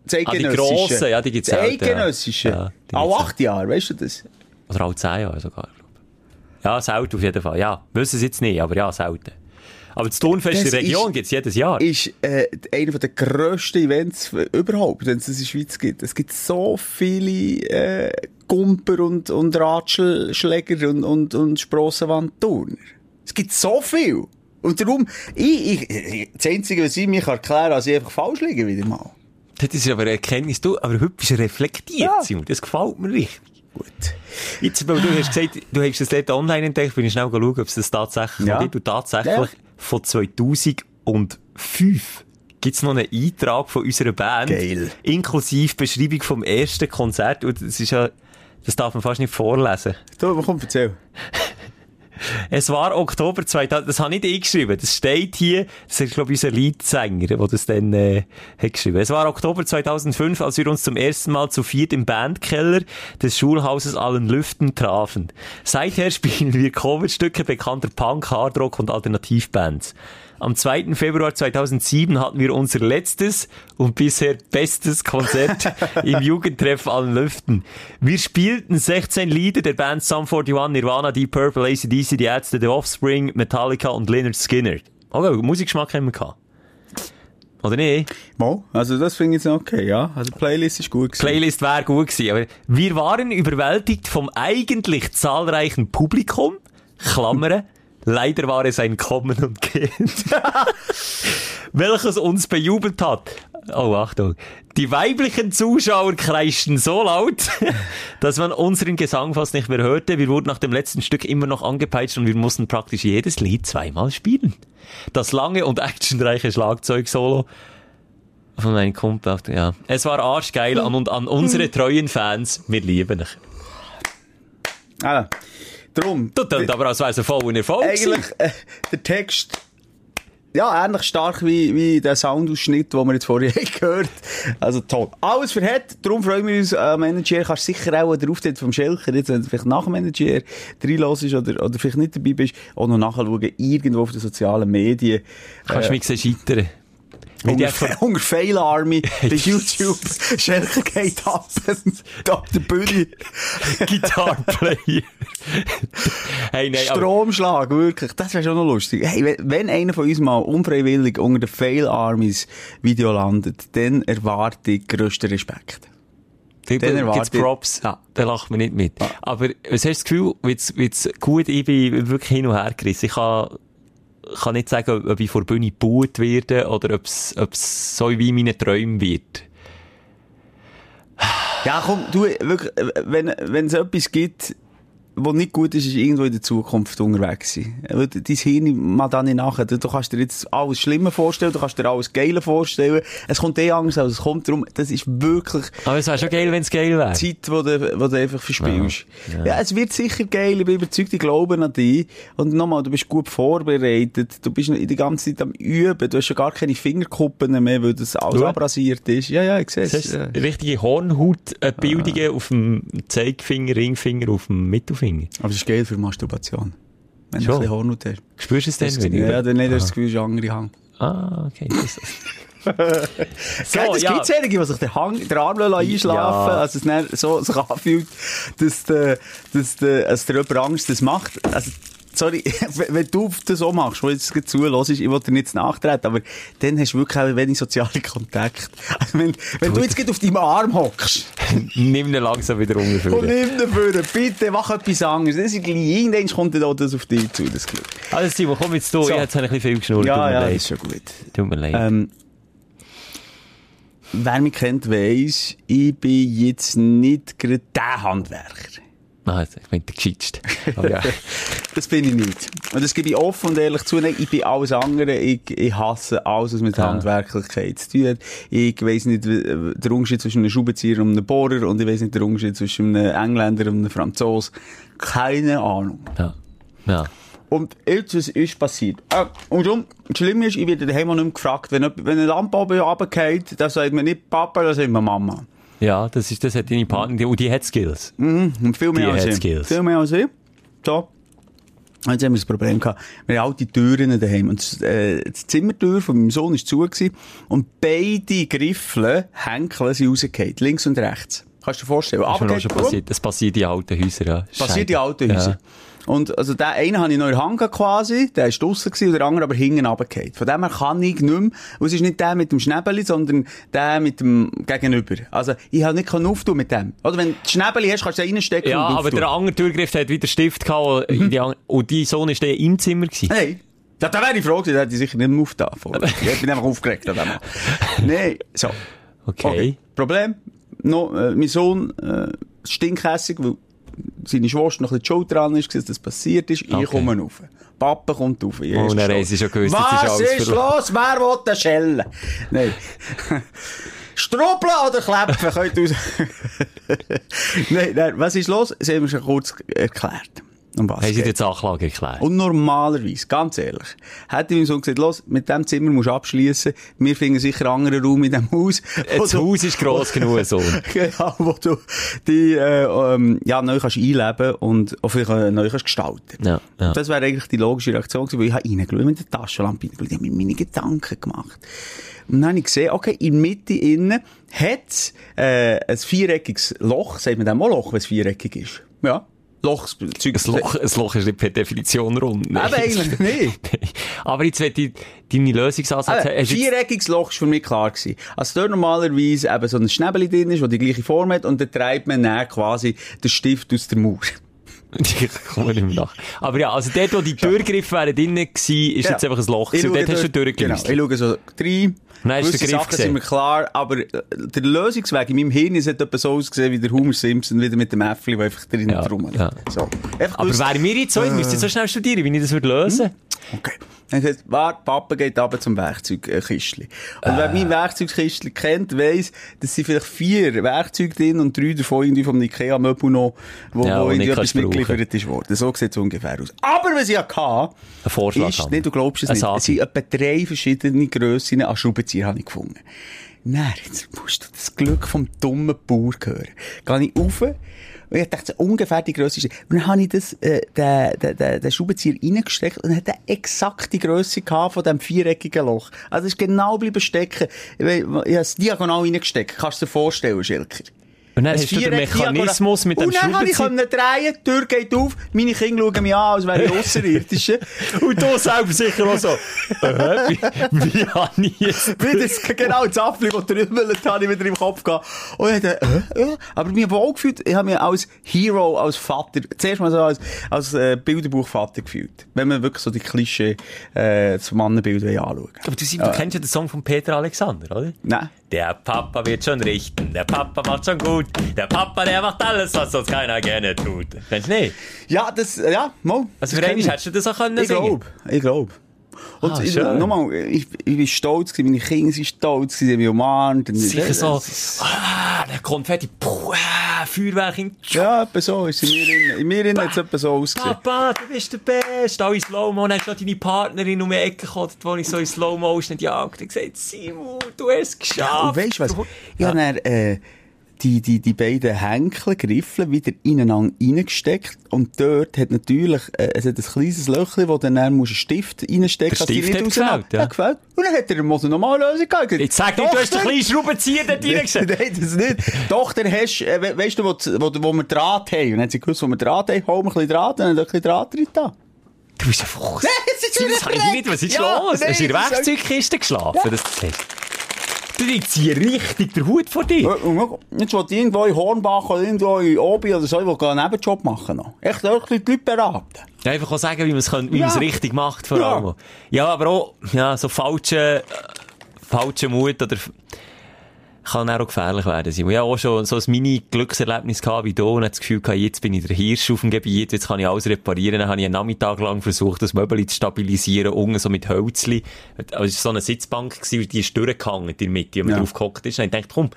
das, das Ah, die grossen, ja, die gibt's Das selten, ja. Eidgenössische. Ja, die gibt's acht Jahre, weißt du das? Oder alle zehn Jahre sogar. glaub ich. Ja, selten auf jeden Fall. Ja, wissen es jetzt nicht, aber ja, selten. Aber das Turnfest in Das der Region ist- gibt's jedes Jahr. Ist äh, einer der grössten Events überhaupt, wenn es das in der Schweiz gibt. Es gibt so viele äh, Gumper und, und Ratschläger und, und, und Sprossenwandturner. Es gibt so viel. Und darum, ich, ich, ich, das Einzige, was ich mich erklären kann, dass ich einfach falsch liege wieder mal. Das ist aber eine Erkenntnis. Du, aber heute bist du reflektiert, Ja. Simon. Das gefällt mir richtig. Gut. Jetzt, weil du hast gesagt, du hast das dort online entdeckt, bin ich schnell schauen, ob es das tatsächlich Ja. gibt. Und tatsächlich, Ja. von 2005 gibt es noch einen Eintrag von unserer Band. Geil. Inklusive Beschreibung vom ersten Konzert. Und das ist ja, das darf man fast nicht vorlesen. Du, komm, erzähl. Es war Oktober 2000, das habe nicht ich geschrieben, das steht hier, das ist glaube ich unser Leadsänger, der das dann äh, hat geschrieben. Es war Oktober 2005, als wir uns zum ersten Mal zu viert im Bandkeller des Schulhauses Allen Lüften trafen. Seither spielen wir Coverstücke bekannter Punk, Hardrock und Alternativbands. Am 2. Februar 2007 hatten wir unser letztes und bisher bestes Konzert im Jugendtreff Allen Lüften. Wir spielten 16 Lieder der Band Sum 41, Nirvana, Deep Purple, ACDC, Die Ärzte, The Offspring, Metallica und Leonard Skinner. Okay, Musikgeschmack haben wir gehabt. Oder nicht? Mal, also das finde ich jetzt okay, ja. Also Playlist ist gut gewesen. Playlist wäre gut gewesen, aber wir waren überwältigt vom eigentlich zahlreichen Publikum, Klammern, leider war es ein Kommen und Gehen, welches uns bejubelt hat. Oh, Achtung. Die weiblichen Zuschauer kreischten so laut, dass man unseren Gesang fast nicht mehr hörte. Wir wurden nach dem letzten Stück immer noch angepeitscht und wir mussten praktisch jedes Lied zweimal spielen. Das lange und actionreiche Schlagzeug-Solo von meinem Kumpel, ja. Es war arschgeil und an unsere treuen Fans. Wir lieben euch. Ah, drum. Du tönt aber, als wäre es ein voller Erfolg. Eigentlich, äh, der Text, ja, ähnlich stark wie, wie der Soundausschnitt, den wir jetzt vorher gehört Also toll. Alles für hat, darum freuen wir uns am Manager. Kannst sicher auch den Auftritt vom Schelker, jetzt, wenn du vielleicht nach dem Manager reinlässt oder, oder vielleicht nicht dabei bist, auch noch nachschauen, irgendwo auf den sozialen Medien. Kannst du mich scheitern. Hunger Fail Army, bei YouTube, Schelker geht ab, ab der Bühne. Guitar Player. hey, nein, aber, Stromschlag, wirklich. Das wäre schon noch lustig. Hey, wenn, einer von uns mal unfreiwillig unter den Fail Armies Video landet, dann erwarte ich grössten Respekt. dann gibt's Props. Ja. Da lacht man nicht mit. Aber, was hast du das Gefühl, wird's gut, ich bin wirklich hin und her gerissen. Ich kann, kann nicht sagen, ob ich vor Bühne gebaut werde oder ob es so wie meine Träume wird. Ja, komm, du, wirklich, wenn, wenn es etwas gibt, was nicht gut ist, ist irgendwo in der Zukunft unterwegs sein. Weil Dein Hirn mal da nicht nachher. Du, kannst dir jetzt alles Schlimme vorstellen, du kannst dir alles Geile vorstellen. Es kommt eh anders, als es kommt darum, das ist wirklich Aber es wäre schon geil, wenn es geil wäre. Zeit, die du, wo du einfach verspielst. Ja, es wird sicher geil, ich bin überzeugt, ich glaube an dich. Und nochmal, du bist gut vorbereitet, du bist die ganze Zeit am Üben, du hast schon gar keine Fingerkuppen mehr, weil das alles Schau. abrasiert ist. Ja, ja, ich sehe es. Ja. richtige Hornhautbildungen auf dem Zeigefinger, Ringfinger, auf dem Mittelfinger. Aber das ist geil für Masturbation. Wenn du Schon. ein bisschen Hornhaut hast. Spürst du es Das, denn? ja, dann nicht hast du das Gefühl, es ist ein anderer Hang. Ah, okay. Das, So, es gibt solche, die sich den, Hang, den Arm einschlafen Ja. also es dann so sich anfühlt, dass, der, dass, der, dass der jemand Angst das macht. Also, sorry, wenn du das so machst, wo jetzt zuhörst, ich will dir nicht zu nachtreten, aber dann hast du wirklich auch wenig soziale Kontakte. Also wenn, wenn du jetzt gerade auf deinem Arm hockst nimm ihn langsam wieder und umgeführt. nimm dafür, bitte mach etwas anderes. Das ist gleich, irgendwann kommt dann auch das auf dich zu, das Glück. Also Simon, komm jetzt du. So. Ich habe jetzt ein bisschen viel geschnurrt. Ja, ja, leid. ist schon gut. Tut mir leid. Ähm, wer mich kennt, weiss, ich bin jetzt nicht gerade der Handwerker. Ah, ich bin der ja. Das bin ich nicht. Und das gebe ich offen und ehrlich zu. Nein, ich bin alles andere. Ich, ich hasse alles, was mit Ah. Handwerklichkeit zu tun hat. Ich weiss nicht der Unterschied zwischen einem Schraubenzieher und einem Bohrer und ich weiss nicht der Unterschied zwischen einem Engländer und einem Franzos. Keine Ahnung. ja. Ja. Und jetzt, was ist passiert? Äh, und darum, das Schlimme ist, ich werde daheim auch nicht mehr gefragt. Wenn, wenn eine Lampe oben runterfällt, dann sagt man nicht Papa, dann sagt man Mama. Ja, das ist, das hat deine Partnerin, und die hat Skills. Mhm, und viel mehr Die als hat ich. Skills. Viel mehr als ich. So. Jetzt haben wir das Problem gehabt. Wir haben alte Türen daheim. Und das, äh, die Zimmertür von meinem Sohn war zu gewesen. Und beide Griffel, Henkel, sind rausgefallen. Links und rechts. Kannst du dir vorstellen? Das ist schon passiert. Das passiert in alten Häusern, ja. Passiert in alten Ja. Und, also, der eine habe ich noch in der Hand quasi, der war draussen gewesen, und der andere aber hinten runtergefallen. Von dem her kann ich nicht mehr, und es ist nicht der mit dem Schnäbeli, sondern der mit dem Gegenüber. Also, ich habe nicht auftun mit dem. Oder wenn du Schnäbeli hast, kannst du den reinstecken Ja, und aber auftun. der andere Türgriff hat wieder Stift gehabt, Mhm. und die und die Sohn ist der im Zimmer gewesen. Nein. Da, da wäre ich froh gewesen, da hätte ich sicher nicht mehr aufgetan. Ich bin einfach aufgeregt an dem. Nein, so. Okay. Problem. No, äh, mein Sohn, äh, stinkhässig, weil seine Schwester noch ein bisschen die Schuld dran ist, dass das passiert ist. Ich Okay. komme rauf. Papa kommt rauf. Ich Oh, erst dann schon. gewusst, Was ist alles ist los? Wer will den Schellen? Nein. Strubbeln oder klepfen, könnt ihr aus... nein, nein, was ist los? Sie haben mir schon kurz erklärt. Um was Haben sie jetzt Anklage erklärt? Und normalerweise, ganz ehrlich, hätte ich mir so gesagt, los, mit dem Zimmer musst du abschließen. Wir finden sicher einen anderen Raum in diesem Haus. Das du- Haus ist gross genug, so. Genau, wo du die, äh, ähm, ja, neu kannst einleben und auch vielleicht äh, neu kannst gestalten. Ja, ja. Das wäre eigentlich die logische Reaktion gewesen, weil ich habe reingeschaut, mit der Taschenlampe ich habe mir meine Gedanken gemacht. Und dann habe ich gesehen, okay, in der Mitte innen hat es, äh, ein viereckiges Loch, sagt man dem auch Loch, wenn es viereckig ist? Ja. Loch, Zeug, Ein Loch, ein Loch ist nicht per Definition rund. Eben eigentlich nicht. Nein. Aber jetzt, wenn du deine Lösungsansätze Eben, jetzt- viereckiges Loch ist für mich klar gewesen. Also dort normalerweise eben so ein Schnäbeli drin ist, der die gleiche Form hat, und dann treibt man dann quasi den Stift aus der Mauer. Ich komme nicht mehr nach. Aber ja, also dort, wo die Türgriffe wären drinnen gewesen, ist Genau. jetzt einfach ein Loch gewesen. Und dort hast du durchgelöst. Genau, ich schaue so rein. Nein, ist der Griff Sachen sind mir klar, aber äh, der Lösungsweg in meinem Hirn ist etwa so ausgesehen wie der Homer Simpson wieder mit dem Äffli, der einfach drin Ja, rummelt. ja. So. Aber wäre mir jetzt so, ich müsste jetzt so schnell studieren, wie ich das würde lösen. Okay. Dann gesagt, warte, Papa geht runter zum Werkzeugkistchen. Und Äh. wer mein Werkzeugkistchen kennt, weiss, dass sind vielleicht vier Werkzeuge drin und drei davon irgendwie vom Ikea-Möbel noch, wo, Ja, wo irgendwie etwas mitgeliefert ist worden. So sieht es ungefähr aus. Aber was ich hatte, Ein Vorschlag ist, nicht, du glaubst es nicht, es sind etwa drei verschiedene Grössen an Schraubenzieher habe ich gefunden. Nein, jetzt musst du das Glück vom dummen Bauer hören. Gehe ich rauf, und ich dachte, ungefähr die Grösse ist. Und dann habe ich das, äh, den, den, den, den Schraubenzieher reingesteckt und hat exakt die Grösse gehabt von diesem viereckigen Loch. Also es ist genau bleiben stecken. Ich, ich habe es diagonal reingesteckt. Kannst du dir vorstellen, Schilker? Und dann Ein hast du den Mechanismus mit dem Und dann habe ich drehen, die Tür geht auf, meine Kinder schauen mich an, als wäre ich Außerirdische. Und du selber sicher auch so. Äh, wie, wie habe ich jetzt... Wie das, genau, das Apfel, das trümmelt, habe ich wieder im Kopf gehabt. Und ich dachte, äh, äh. Aber mir wohl gefühlt, ich habe mich als Hero, als Vater, zuerst mal so als, als äh, Bilderbuchvater gefühlt. Wenn man wirklich so die Klischee, äh, das Mannenbild will anschauen. Aber du, du kennst ja den Song von Peter Alexander, oder? Nein. Der Papa wird schon richten, der Papa macht schon gut, der Papa, der macht alles, was sonst keiner gerne tut. Kennst du nicht? Ja, das, ja, mal. Also für kenn einmal ich. hättest du das auch können Ich glaube, ich glaube. Und Ah, ich, nochmal, ich, ich bin stolz gewesen, meine Kinder sind stolz gewesen, sie haben umarmt. Und Sicher so, ah, der Konfetti, puh, ah, Feuerwerk in Ja, etwa so ist in mir. In mir hat es etwa so ausgesehen. Papa, du bist der Beste. Alle Slow-Mo. Dann ist noch deine Partnerin um die Ecke gekommen, wo ich so in Slow-Motion gejagt habe. gesagt, Simon, du hast es geschafft. Und weisst du was? Ich habe dann, äh, die, die, die beiden Henkel, Griffel wieder ineinander reingesteckt. Und dort hat natürlich, äh, es hat ein kleines Löchchen, wo dann, dann musst einen Stift reinstecken die Stift hat gefällt, ja. Ja, gefällt. Und dann hat er mal eine normale Lösung gegeben. Jetzt sag nicht, du hast den kleinen Schraubenzieher dort reingesetzt. Nein, das nicht. Doch, der hast, äh, we weißt du, wo, wo, wo wir Draht haben. Und dann hat sie gewusst, wo wir Draht haben, holen wir ein bisschen Draht, und dann hat er ein bisschen Draht drin da. Du bist ein Fuchs. Nein, das ist nicht. Was ist Ja, los? nein, hast du in der ist- Werkzeugkiste geschlafen? Das siehst Du ziehst richtig der Hut vor dir. Jetzt will ich irgendwo in Hornbach oder irgendwo in Obi oder so, ich will einen Nebenjob machen noch. Echt wirklich die Leute beraten. Einfach auch sagen, wie man es wie Ja. richtig macht, vor Ja. allem. Ja, aber auch, ja, so falsche, äh, falsche Mut oder, kann auch gefährlich werden. Ich habe auch schon so ein Mini-Glückserlebnis gehabt wie du und das Gefühl gehabt, jetzt bin ich der Hirsch auf dem Gebiet, jetzt kann ich alles reparieren. Dann habe ich einen Nachmittag lang versucht, das Möbel zu stabilisieren, unten so mit Hölzli. Also, es war so eine Sitzbank, gewesen, die ist durchgehangen in der Mitte, und man Ja. drauf gehockt ist. Und ich dachte, komm,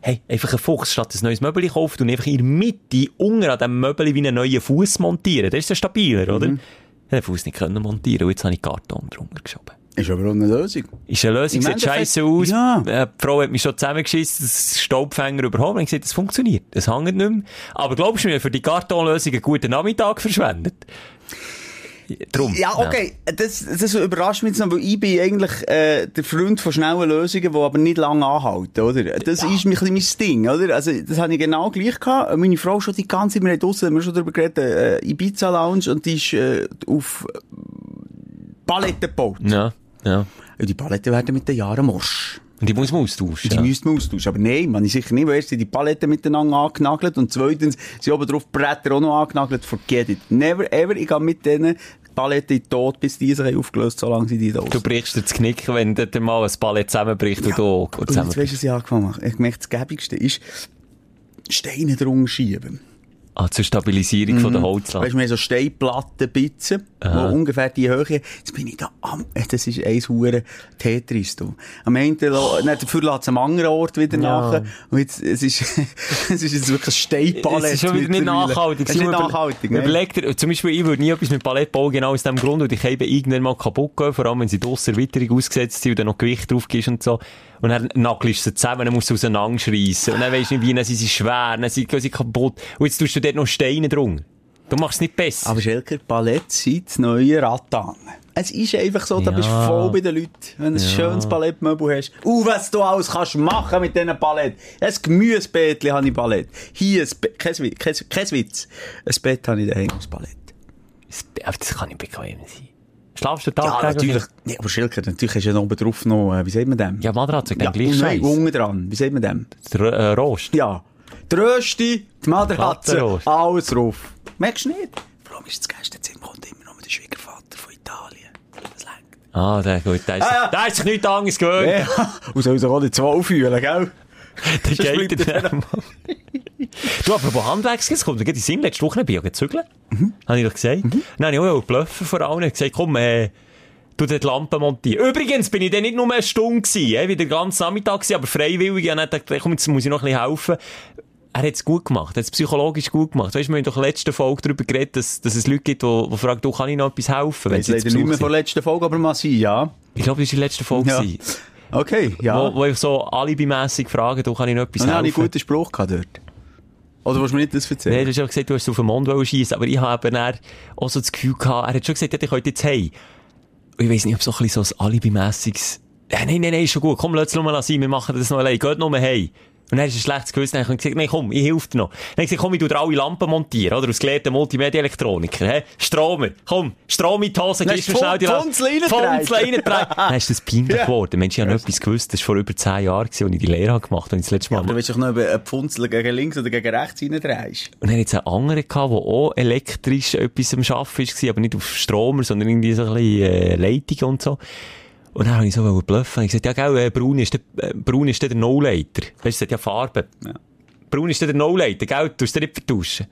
Hey, einfach ein Fuchs, statt ein neues Möbel kaufen und einfach in der Mitte, unten an dem Möbel wie einen neuen Fuß montieren. Das ist ja stabiler, oder? Mhm. Ich hätte den Fuß nicht können montieren und jetzt habe ich Karton drunter geschoben. Ist aber auch eine Lösung. Ist eine Lösung, sieht scheiße aus. Ja. Äh, Die Frau hat mich schon zusammengeschissen, das Staubfänger überholt. Und ich gesagt, das funktioniert. Das hängt nicht mehr. Aber glaubst du mir, für die Kartonlösung einen guten Nachmittag verschwendet? Drum. Ja, okay, Das, das überrascht mich jetzt noch, weil ich bin eigentlich äh, der Freund von schnellen Lösungen, die aber nicht lange anhalten, oder? Das ist mir ein bisschen mein Ding, oder? Also, das habe ich genau gleich gehabt. Meine Frau schon die ganze Zeit, wir haben draussen, haben wir schon darüber geredet, äh, Ibiza Lounge, und die ist äh, auf Paletten gebaut. Ja, ja. Und die Paletten werden mit den Jahren morsch. Und die muss man austauschen. Die ja. müssten wir austauschen. Aber nein, man ist sicher nicht, weil erst sind die Paletten miteinander angenagelt und zweitens sind oben drauf Bretter auch noch angenagelt. Forget it. Never ever. Ich gehe mit denen Paletten in Tod, bis die sich aufgelöst solange sind die da Du brichst dir das Knick, wenn dort mal ein Ballett zusammenbricht und du auch Und jetzt weißt du, was ich angefangen habe? Ich gemerkt, das Gäbigste ist, Steine drunter schieben. Ah, zur Stabilisierung von der Holzlatte. Weißt du, wir haben so Steinplattenbitzen, die ungefähr die Höhe. Jetzt bin ich da am, äh, das ist eins hure Tetris, du. Am Ende, dann dafür lässt es am anderen Ort wieder nach. Und jetzt, es ist, es ist jetzt wirklich ein Steinpalett. Es ist schon wieder nicht nachhaltig. Es ist nicht nachhaltig, ne? Überleg dir, zum Beispiel, ich würde nie etwas mit Ballett bauen, genau aus dem Grund, weil die Käbe irgendwann mal kaputt gehen, vor allem wenn sie draussen Erweiterung ausgesetzt sind und dann noch Gewicht drauf gibst und so. Und dann nagelst du sie zusammen, dann musst du auseinanderschreissen. Und dann weisst du nicht wie, dann sind sie schwer, dann sind sie kaputt. Und jetzt tust du dort noch Steine drum. Du machst es nicht besser. Aber Schelker, Ballett sind das neue Rattan. Es ist einfach so, da Ja. bist du voll bei den Leuten. Wenn du ein schönes Ballettmöbel hast. Uh, was du alles kannst machen mit diesen Ballett. Ein Gemüsebettchen habe ich Ballett. Hier ein Bett, kein, kein, kein Witz. Ein Bett habe ich daheim aus Ballett. Das- kann nicht bequem sein. Schlafst du Tag Ja, natürlich. Nee, aber Schelker, natürlich hast du ja oben drauf noch, äh, wie sagt man dem? Ja, Matratze, dann gleich Scheiß. unten dran. Wie sagt man dem? Der äh, Rost. Ja. Die Rösti, die Matratze, alles drauf. Merkst du nicht? Vor allem ist das Gästezimmer kommt immer noch mit dem Schwiegervater von Italien. Das lenkt. Ah, der, gut, der ist, Ah, der ist sich nichts anderes gewöhnt. Ja, und soll sich auch nicht zwei fühlen, gell? Der geht er der Du, aber wo Handwerks es kommt mir in den Sinn, letzte Woche bin ich gezügelt. Mhm. Habe ich doch gesagt. Dann habe ich auch bluffen vor allen. Ich habe gesagt, komm, äh, du die Lampe montieren. Übrigens bin ich dann nicht nur eine Stunde gewesen, äh, wie der ganze Nachmittag gewesen, aber freiwillig. Ich habe gedacht, komm, jetzt muss ich noch ein bisschen helfen. Er hat es gut gemacht, er hat es psychologisch gut gemacht. Weißt du, wir haben doch in der letzten Folge darüber geredet, dass, dass es Leute gibt, die, die fragen, du, kann ich noch etwas helfen? Wenn jetzt leider nicht mehr Besuch von der letzten Folge, aber mal sein, ja. sind? Ich glaube, das war die letzte Folge. Ja. gewesen, Okay, ja. Wo, wo ich so alibimässig frage, du, kann ich noch etwas Und dann habe ich helfen? einen guten Spruch gehabt dort. Oder willst du mir nicht das erzählen? Nein, du hast ja gesagt, du hast auf den Mond schießen, aber ich habe dann auch so das Gefühl gehabt, er hat schon gesagt, ja, ich könnte jetzt. Und ich weiss nicht, ob so ein bisschen so ein Alibi-mässiges, ja, nein, nein, nein, ist schon gut, komm, lass es nur mal sein, wir machen das noch allein, geht nur heim. Und dann ist ein schlechtes Gewissen, dann habe ich gesagt, nein, komm, ich helfe dir noch. Dann habe ich gesagt, komm, ich tu dir alle Lampen montieren, oder? Aus gelehrten Multimedia-Elektroniker, hä? Stromer, komm, Strom in die Hose, gibst hast mir du schnell die Lampen. Funzel reingedreht. Dann ist das peinlich geworden. Mensch, ich habe noch etwas gewusst, das war vor über zehn Jahren, als ich die Lehre gemacht habe, ich das letzte Mal Du willst doch noch einen Pfunzel gegen links oder gegen rechts reindrehst. Und dann hat es einen anderen gehabt, der auch elektrisch etwas am Arbeiten war, aber nicht auf Stromer, sondern irgendwie so ein bisschen äh, Leitungen und so. Und dann habe ich so bluffen. Ich gesagt, ja, gell, äh, braun ist der, äh, braun ist der No-Leiter. Weißt du, ja Farbe. Ja. Braun ist der No-Leiter, gell? Du hast den nicht vertauschen.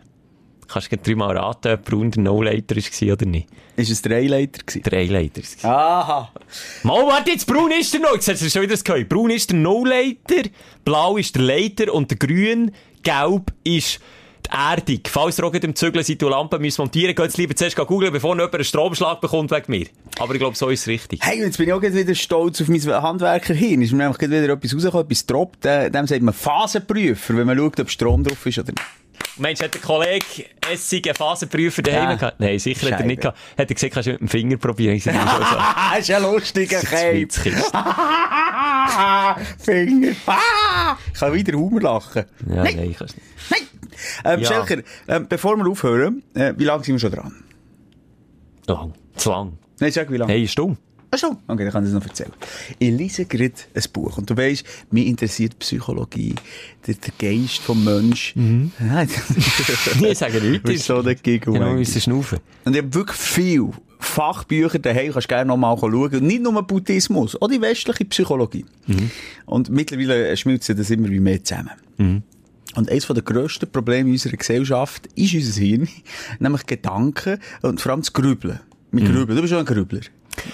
Kannst du dreimal raten, ob braun der No-Leiter war oder nicht? Ist es der Eileiter? Der Eileiter. Aha. Mal, warte jetzt, braun ist der No, jetzt hast du schon wieder das gehört. Braun ist der No-Leiter, blau ist der Leiter und der grün, gelb ist die. Falls ihr im Zügeln seid und Lampen müsst montieren, geht lieber zuerst googeln, bevor jemand einen Stromschlag bekommt wegen mir. Aber ich glaube, so ist es richtig. Hey, jetzt bin ich auch wieder stolz auf mein Handwerkerhirn. Ist mir nämlich wieder etwas rausgekommen, etwas droppt. Äh, dem sagt man Phasenprüfer, wenn man schaut, ob Strom drauf ist oder nicht. Meinst du, hat der Kollege Essig einen Phasenprüfer daheim Ja. gehabt? Nein, sicher hat er nicht gehabt. Hat er gesagt, kannst du mit dem Finger probieren? Ich sage, so. Ah, ist ja lustiger. Schweizkiste. Finger. Ah, ich kann wieder Humor lachen. Ja, nein, kannst nicht. Nein! Ähm, Ja. Schelker, ähm, bevor wir aufhören, äh, wie lange sind wir schon dran? Lang. Zu lang. Nein, sag, wie lange? Hey, ist dumm. Ach so, okay, dann kann ich das noch erzählen. Ich lese gerade ein Buch und du weißt, mich interessiert Psychologie, der, der Geist vom Mensch. Nein, Ich sage du nichts. so der Giggle. Genau, müssen schnaufen. Und ich habe wirklich viel Fachbücher daheim, kannst gerne noch mal schauen. Nicht nur Buddhismus, auch die westliche Psychologie. Und mittlerweile schmilzt das immer wie mehr zusammen. Und eines der grössten Probleme unserer Gesellschaft ist unser Hirn, nämlich Gedanken und vor allem das Grübeln. Mit Grübeln. Du bist schon ein Grübler.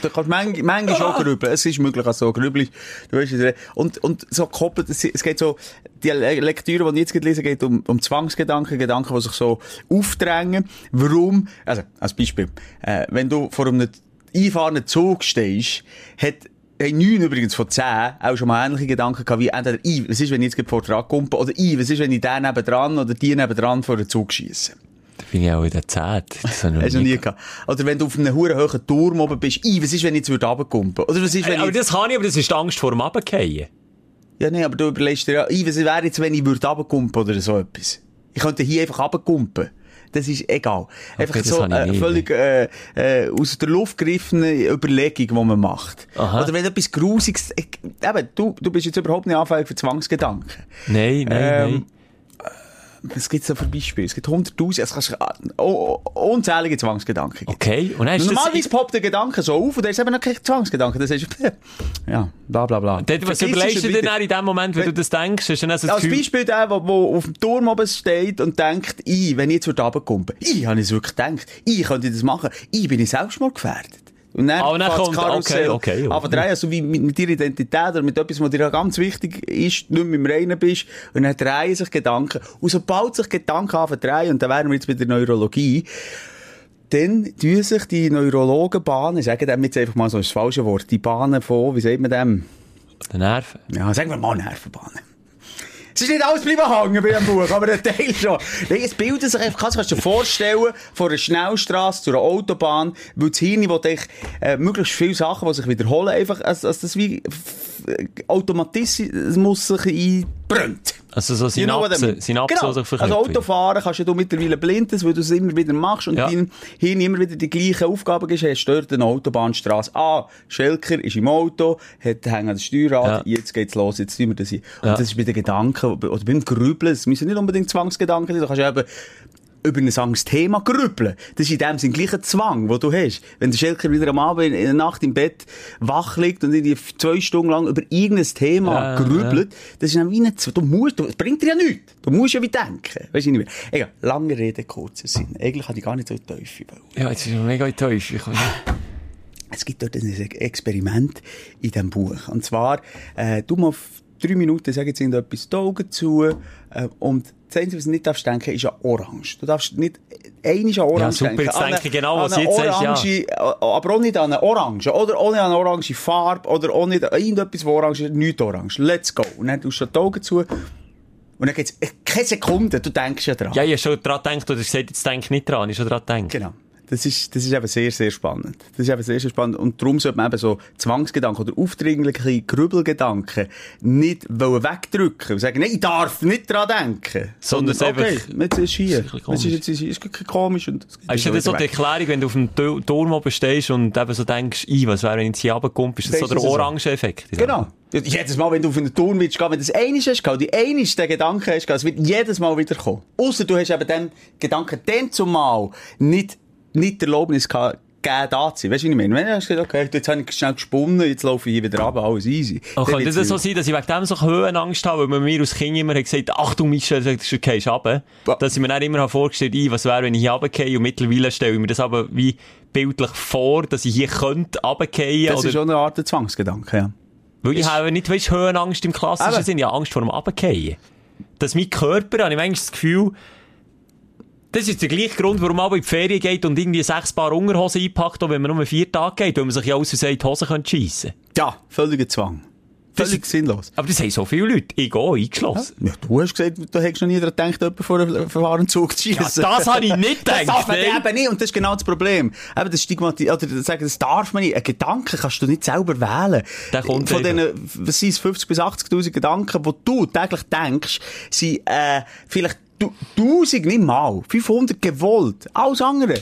Du kannst manchmal, manchmal schon grübeln. Es ist möglich, dass du so grübelst. Du weißt, und, und so koppelt, es, es geht so, die Le- Lektüre, die ich jetzt gerade lese, geht um, um Zwangsgedanken, Gedanken, die sich so aufdrängen. Warum? Also, als Beispiel, äh, wenn du vor einem einfahrenden Zug stehst, hat haben neun übrigens von zehn auch schon mal ähnliche Gedanken gehabt, wie entweder, i, was ist, wenn ich jetzt vor dran komme, oder i, was ist, wenn ich den nebendran oder die nebendran vor den Zug schiesse. Bin ich auch in der Zeit. Das habe ich Hast du noch nie gehabt. Oder wenn du auf einem hohen hohen Turm oben bist, i, was ist, wenn ich jetzt würde runterkumpen? Oder was ist, wenn Aber ich... das kann ich, aber das ist Angst vor dem Runterfallen. Ja, nee, aber du überlegst dir ja, i, was wäre jetzt, wenn ich würde runterkumpen oder so etwas? Ich könnte hier einfach runterkumpen. Das ist egal. Einfach das so ich eine völlig äh, äh, aus der Luft gegriffene Überlegung, die man macht. Aha. Oder wenn etwas Grusiges... Ich, eben, du, du bist jetzt überhaupt nicht anfällig für Zwangsgedanken. Nein, nein, Ähm, nein. Es gibt so für Beispiele. Es gibt hunderttausend, es kannst oh, oh, unzählige Zwangsgedanken. geben. Okay, und dann ist Normalerweise poppt der Gedanke so auf und der ist eben noch kein Zwangsgedanke. Das ist, ja, bla, bla, bla. Dort, was überlegst du dir dann in dem Moment, wenn du das denkst? Du dann so das Als Gefühl... Beispiel der, der, auf dem Turm oben steht und denkt, ich, wenn ich jetzt runterkommen ich habe es wirklich gedacht, ich könnte das machen, ich bin ich Selbstmordgefährdet. Und dann, Ah, und dann kommt- Karussell okay, okay, Aber drehen, also wie mit, mit deiner Identität oder mit etwas, was dir ganz wichtig ist, nicht mehr im Reinen bist, und dann drehen sich Gedanken. Und sobald sich Gedanken anfangen und da wären wir jetzt bei der Neurologie, dann tun sich die Neurologen Bahnen, ich sage dem jetzt einfach mal so das falsche Wort, die Bahnen von, wie sagt man dem? Der Nerven. Ja, sagen wir mal Nervenbahnen. Es ist nicht alles bleiben hängen bei dem Buch, aber ein Teil schon. Es bildet sich einfach, kannst du dir vorstellen, von einer Schnellstrasse zu einer Autobahn, weil das Hirn will dich, äh, möglichst viele Sachen, die sich wiederholen, einfach, als, als das wie, Automatismus sich einbrennt. Also so You know Synapsen? Synapsen, genau. sich Also verknüpfen. Autofahren kannst du mittlerweile blind, weil du es immer wieder machst und Ja. dein Hirn immer wieder die gleichen Aufgaben gibst, hast dort eine Autobahnstraße. Ah, Schelker ist im Auto, hat hängt an das Steuerrad, Ja. jetzt geht's los, jetzt tun wir das hier. Und Ja. das ist bei den Gedanken, oder beim Grübeln, es müssen nicht unbedingt Zwangsgedanken sein, du kannst ja eben über ein anderes Thema grübeln. Das ist in dem Sinn gleich ein Zwang, den du hast. Wenn der Schelker wieder am Abend in der Nacht im Bett wach liegt und irgendwie zwei Stunden lang über irgendein Thema Ja, grübelt, das ist dann wie nicht so. Du musst, du, das bringt dir ja nichts. Du musst ja wie denken. Weißt du nicht mehr. Egal, lange Rede, kurzer Sinn. Eigentlich hatte ich gar nicht so Teufel. Ja, jetzt ist mega. Ich- Es gibt dort ein Experiment in diesem Buch. Und zwar, äh, du mal auf drei Minuten sagen jetzt irgendetwas die Augen zu, äh, und das Einzige, was du nicht darfst denken, ist ja Orange. Du darfst nicht, ein ist an Orange Ja, super, denken. An denke genau, was jetzt sagst, ja. Aber auch nicht an eine Orange. Oder nicht an eine orange Farbe, oder an irgendetwas, wo orange ist, nicht orange. Let's go. Und dann tust du die Augen zu, und dann geht's, keine Sekunde, du denkst ja dran. Ja, ich habe schon dran gedacht, oder gesagt, jetzt denk nicht dran, ich habe schon dran gedacht. Genau. Das ist, das ist eben sehr, sehr spannend. Das ist eben sehr, sehr spannend. Und darum sollte man eben so Zwangsgedanken oder aufdringliche Grübelgedanken nicht wollen wegdrücken und sagen, nein, ich darf nicht dran denken. Sondern es okay, einfach- jetzt ist hier. Es ist jetzt, ist, ist, ist komisch und es Ist das so die. Erklärung, wenn du auf dem Tu- Turm oben stehst und eben so denkst, «Ih, was wäre, wenn ich jetzt hier runterkomme?» Ist das so der Orange-Effekt? Genau. Jedes Mal, wenn du auf einen Turm willst gehen, wenn du das einiges hast, gehabt, die einigste Gedanken hast, gehabt, es wird jedes Mal wieder kommen. Ausser du hast eben den Gedanken dann zumal nicht, nicht die Erlaubnis gehabt, gegeben, da zu sein. Weißt du, was ich meine? Wenn du hast gesagt, okay, jetzt habe ich schnell gesponnen, jetzt laufe ich hier wieder runter, alles easy. Oh, könnte das so sein, dass ich wegen dem so Höhenangst habe, weil man mir als Kind immer hat gesagt Achtung, Michel, du gehst runter. Dass ich mir dann immer vorgestellt habe, was wäre, wenn ich hier runtergehe. Und mittlerweile stelle ich mir das aber wie bildlich vor, dass ich hier könnte runtergehen. Das ist Oder, schon eine Art Zwangsgedanke, ja. weil ich habe nicht, weißt, Höhenangst im klassischen Eben. Sinn. Ich habe Angst vor dem Runtergehen. Dass mein Körper, habe ich manchmal das Gefühl, das ist der gleiche Grund, warum man in die Ferien geht und irgendwie sechs Paar Unterhosen einpackt, auch wenn man nur vier Tage geht, weil man sich ja aus Versehen die Hose könnte schiessen Ja, völliger Zwang. Völlig sinnlos. Aber das haben so viele Leute. Ich gehe eingeschlossen. Ja, du hast gesagt, du hättest noch nie daran gedacht, jemanden vor einem Fahrenzug zu Ja, schiessen. das habe ich nicht Das gedacht. darf man eben nicht, und das ist genau das Problem. Eben, das Stigmati oder das sagen, das darf man nicht. Ein Gedanke kannst du nicht selber wählen. Der kommt Von einfach. diesen, was sind es, 50 bis 80.000 Gedanken, die du täglich denkst, sind, äh, vielleicht du- 1000, nicht mal, 500 gewollt. Alles andere.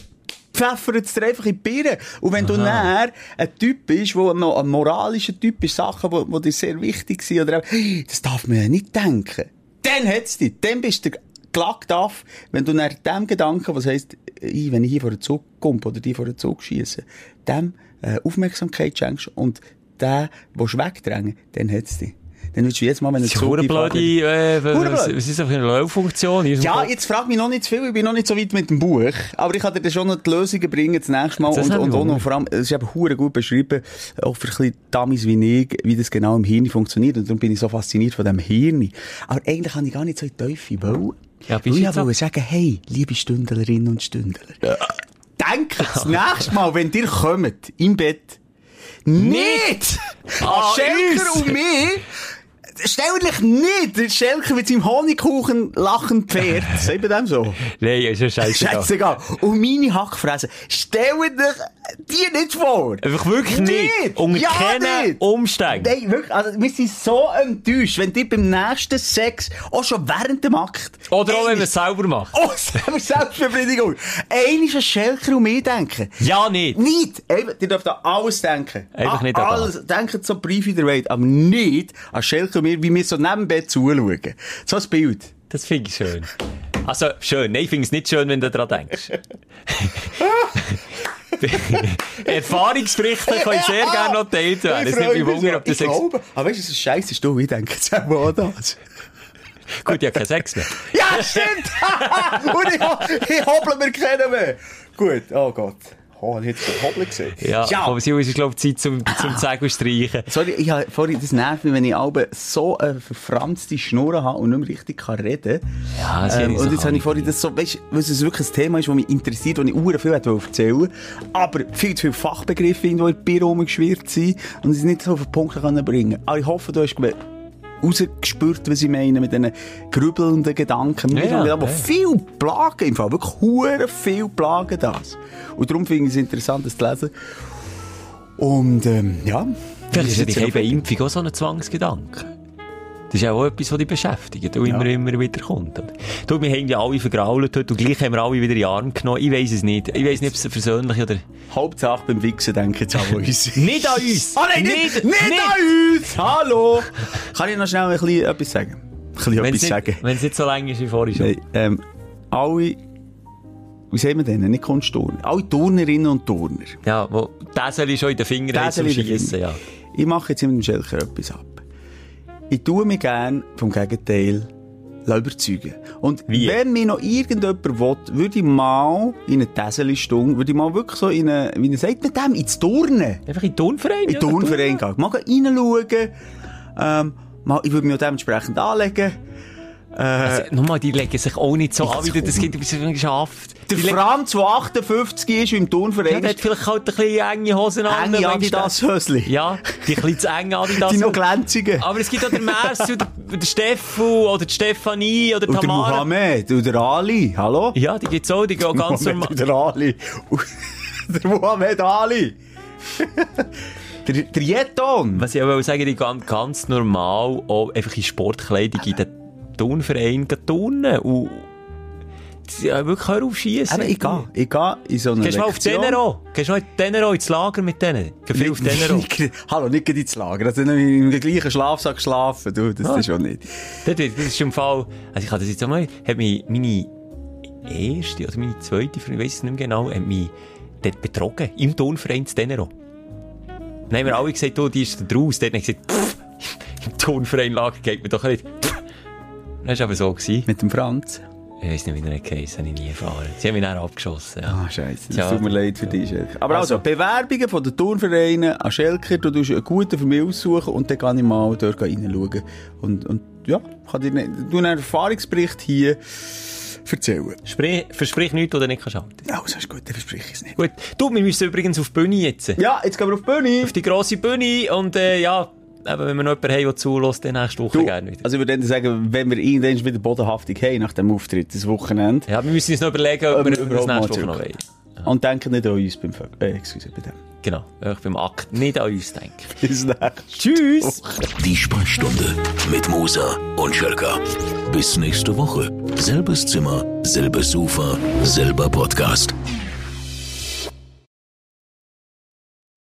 Pfeffert es dir einfach in die Birne. Und wenn du nachher ein Typ bist, wo noch ein moralischer Typ ist, Sachen, die, die dir sehr wichtig sind, oder hey, das darf man ja nicht denken. Dann hat's dich. Dann bist du gelackt auf, wenn du nach dem Gedanken, was heisst, ich, wenn ich hier vor den Zug komme oder die vor den Zug schiesse, dem äh, Aufmerksamkeit schenkst und den du wegdrängen, dann hat's dich. Dann willst du jedes Mal, wenn eine einfährt- blöde, äh, was, was ist das für eine Lauffunktion? ja, jetzt frag mich noch nicht zu viel, ich bin noch nicht so weit mit dem Buch. Aber ich kann dir schon noch die Lösungen bringen, das nächste Mal. Das Und, und noch, gewundert. vor allem, es ist eben hure gut beschrieben, auch für ein bisschen Dummies wie ich, wie das genau im Hirn funktioniert. Und darum bin ich so fasziniert von dem Hirn. Aber eigentlich kann ich gar nicht so in die Teufel wollen. Ja, bist du ich jetzt so- wollte sagen, hey, liebe Stündlerinnen und Stündler. Denkt das nächste Mal, wenn ihr kommt, im Bett, nicht an Schelker uns. und mich, Stell dich nicht, der Schelker mit seinem Honigkuchen lachend Pferd. Sagt man dem so? Nein, ist ja scheißegal. Scheißegal. Und meine Hackfresse. Stell dich die nicht vor. Einfach wirklich nicht. Unter Ja, keinen nicht. Umständen. Nein, wirklich. Also, wir sind so enttäuscht, wenn die beim nächsten Sex, auch schon während dem Akt. Oder auch wenn man es selber macht. Oh, selber Selbstbefriedigung. Einmal an Schelker und mich denken. Ja, nicht. Nicht. Ihr dürft an alles denken. Einfach nicht an alles. Denkt so brief in der Welt, aber nicht an Schelker und mir, wie wir so neben dem Bett zuschauen. So ein Bild. Das finde ich schön. Also, schön. Nein, ich finde es nicht schön, wenn du daran denkst. Erfahrungsberichte können sehr gerne noch werden. Es nimmt mich Wunder, ob das ich glaube, aber weißt du, scheiße ist? Du, ich denke jetzt auch an das. Gut, ich habe keinen Sex mehr. Ja, stimmt! Und ich, ich hobble mir keinen mehr. Gut, oh Gott. Oh, ich hätte jetzt Hobbeln gesehen. Ja, aber sie ist, glaube ich, Zeit zum, zum Sagen streichen. Sorry, ich habe vorhin, das nervt mich, wenn ich alle so eine verfranste Schnur habe und nicht mehr richtig kann reden Ja, sie ähm, Und jetzt habe ich vorhin das so, weißt du, weil es wirklich ein Thema ist, das mich interessiert, das ich uhr viel erzählen aber viel zu viele Fachbegriffe irgendwo in die Bier rumgeschwirrt sind und es nicht so auf den Punkt können bringen Aber ich hoffe, du hast gemerkt, rausgespürt, was ich meine, mit diesen grübelnden Gedanken. Ja, Ja, aber ja. viel Plagen im Fall. Wirklich hure viel Plagen das. Und darum finde ich es interessant, das zu lesen. Und, ähm, ja. Vielleicht ist ja noch- Impfung auch so ein Zwangsgedanke. Das ist ja auch etwas, was dich beschäftigt und immer, immer wieder kommt. oder? Du, wir haben ja alle vergrault heute und gleich haben wir alle wieder in die Arme genommen. Ich weiss es nicht. Ich weiss nicht, ob es versöhnlich oder... Hauptsache beim Wichsen denken jetzt an uns. Nicht an uns! Ah nein, nicht, nicht, an uns! Hallo! Kann ich noch schnell ein bisschen etwas sagen? Ein bisschen Wenn etwas es sagen. nicht, wenn's nicht so lang ist wie vorhin schon. Nein, ähm, alle wie sagen wir denn, nicht Kunstturner, alle Turnerinnen und Turner. Ja, wo Täseli schon in den Fingern Schiessen, ja. Ich mache jetzt immer dem Schelker etwas ab. Ich tue mich gerne vom Gegenteil überzeugen. Und Wie? wenn mir noch irgendjemand will, würde ich mal in eine Täseli-Stunde, würde ich mal wirklich so in eine, wie sagt man dem, ins Turnen. Einfach in den Turnverein. In den Turnverein gehen. Mal reinschauen. Ähm, mal, ich würde mich auch dementsprechend anlegen. Also, nochmal, die legen sich auch nicht so an, wie du das Kind ein bisschen geschafft. Der Die Franz, der 58 ist, im Ja, Turnverein der hat vielleicht halt ein bisschen enge Hosen an. enge Adidas-Hösli. Ja, die ein bisschen zu enge Adidas. Die noch glänzigen. Aber es gibt auch den Mersu, der, der Steffu, oder die Stefanie, oder die Und der Tamara. Mohammed, und der Ali. Hallo? Ja, die gibt's auch, die gehen ganz normal. Der Ali. der Mohammed Ali. der, der Jeton. Was ich aber sagen, die gehen ganz normal auch einfach in Sportkleidung in den Turnverein turnen. Und ja, wirklich hör auf schiessen. Aber ich gehe, ich gehe in so eine Gehst du mal auf. Tenero? Gehst du mal in Tenero ins Lager mit denen? Geh viel auf Tenero. Hallo, nicht ins Lager. Also nicht im gleichen Schlafsack geschlafen. Du, das Ah. ist schon nicht. Wird- das ist im Fall, also ich habe das jetzt auch mal, hat mich meine erste oder meine zweite, ich weiß es nicht mehr genau, hat mich dort betrogen. Im Turnverein zu Tenero. Dann haben wir alle gesagt, du, die ist da draus. Dort haben gesagt, pff, im Turnverein Lager geht mir doch nicht. Das war aber so. Gewesen. Mit dem Franz. Ich weiss nicht, wie der geheißen habe ich nie erfahren. Sie haben mich dann abgeschossen. Ja. Ah, scheiße. Das tut mir leid für dich, Schelker. Aber also, Also. Bewerbungen von den Turnvereinen an Schelker, du tust einen guten für mich aussuchen und dann kann ich mal dort reinschauen. Und, und ja, kann dir ne- du einen Erfahrungsbericht hier erzählen. Sprich, versprich nichts, was du nicht kannst halten. Ja, das ist gut, dann verspreche ich es nicht. Gut. Du, wir müssen übrigens auf die Bühne jetzt. Ja, jetzt gehen wir auf die Bühne. Auf die grosse Bühne und äh, ja, eben, wenn wir noch jemanden haben, der zulässt, dann nächste Woche Du, gerne wieder. also ich würde sagen, wenn wir irgendwann wieder Bodenhaftung haben nach dem Auftritt, das Wochenende, Ja, wir müssen uns noch überlegen, ob, Ob wir, wir wir das nächste Woche noch wollen. und denken nicht an uns beim Vögel. Äh, excuse, bei dem. Genau, einfach beim Akt nicht an uns denken. Bis nächstes Tschüss! Die Sprechstunde mit Musa und Schelka. Bis nächste Woche. Selbes Zimmer, selbes Sofa, selber Podcast.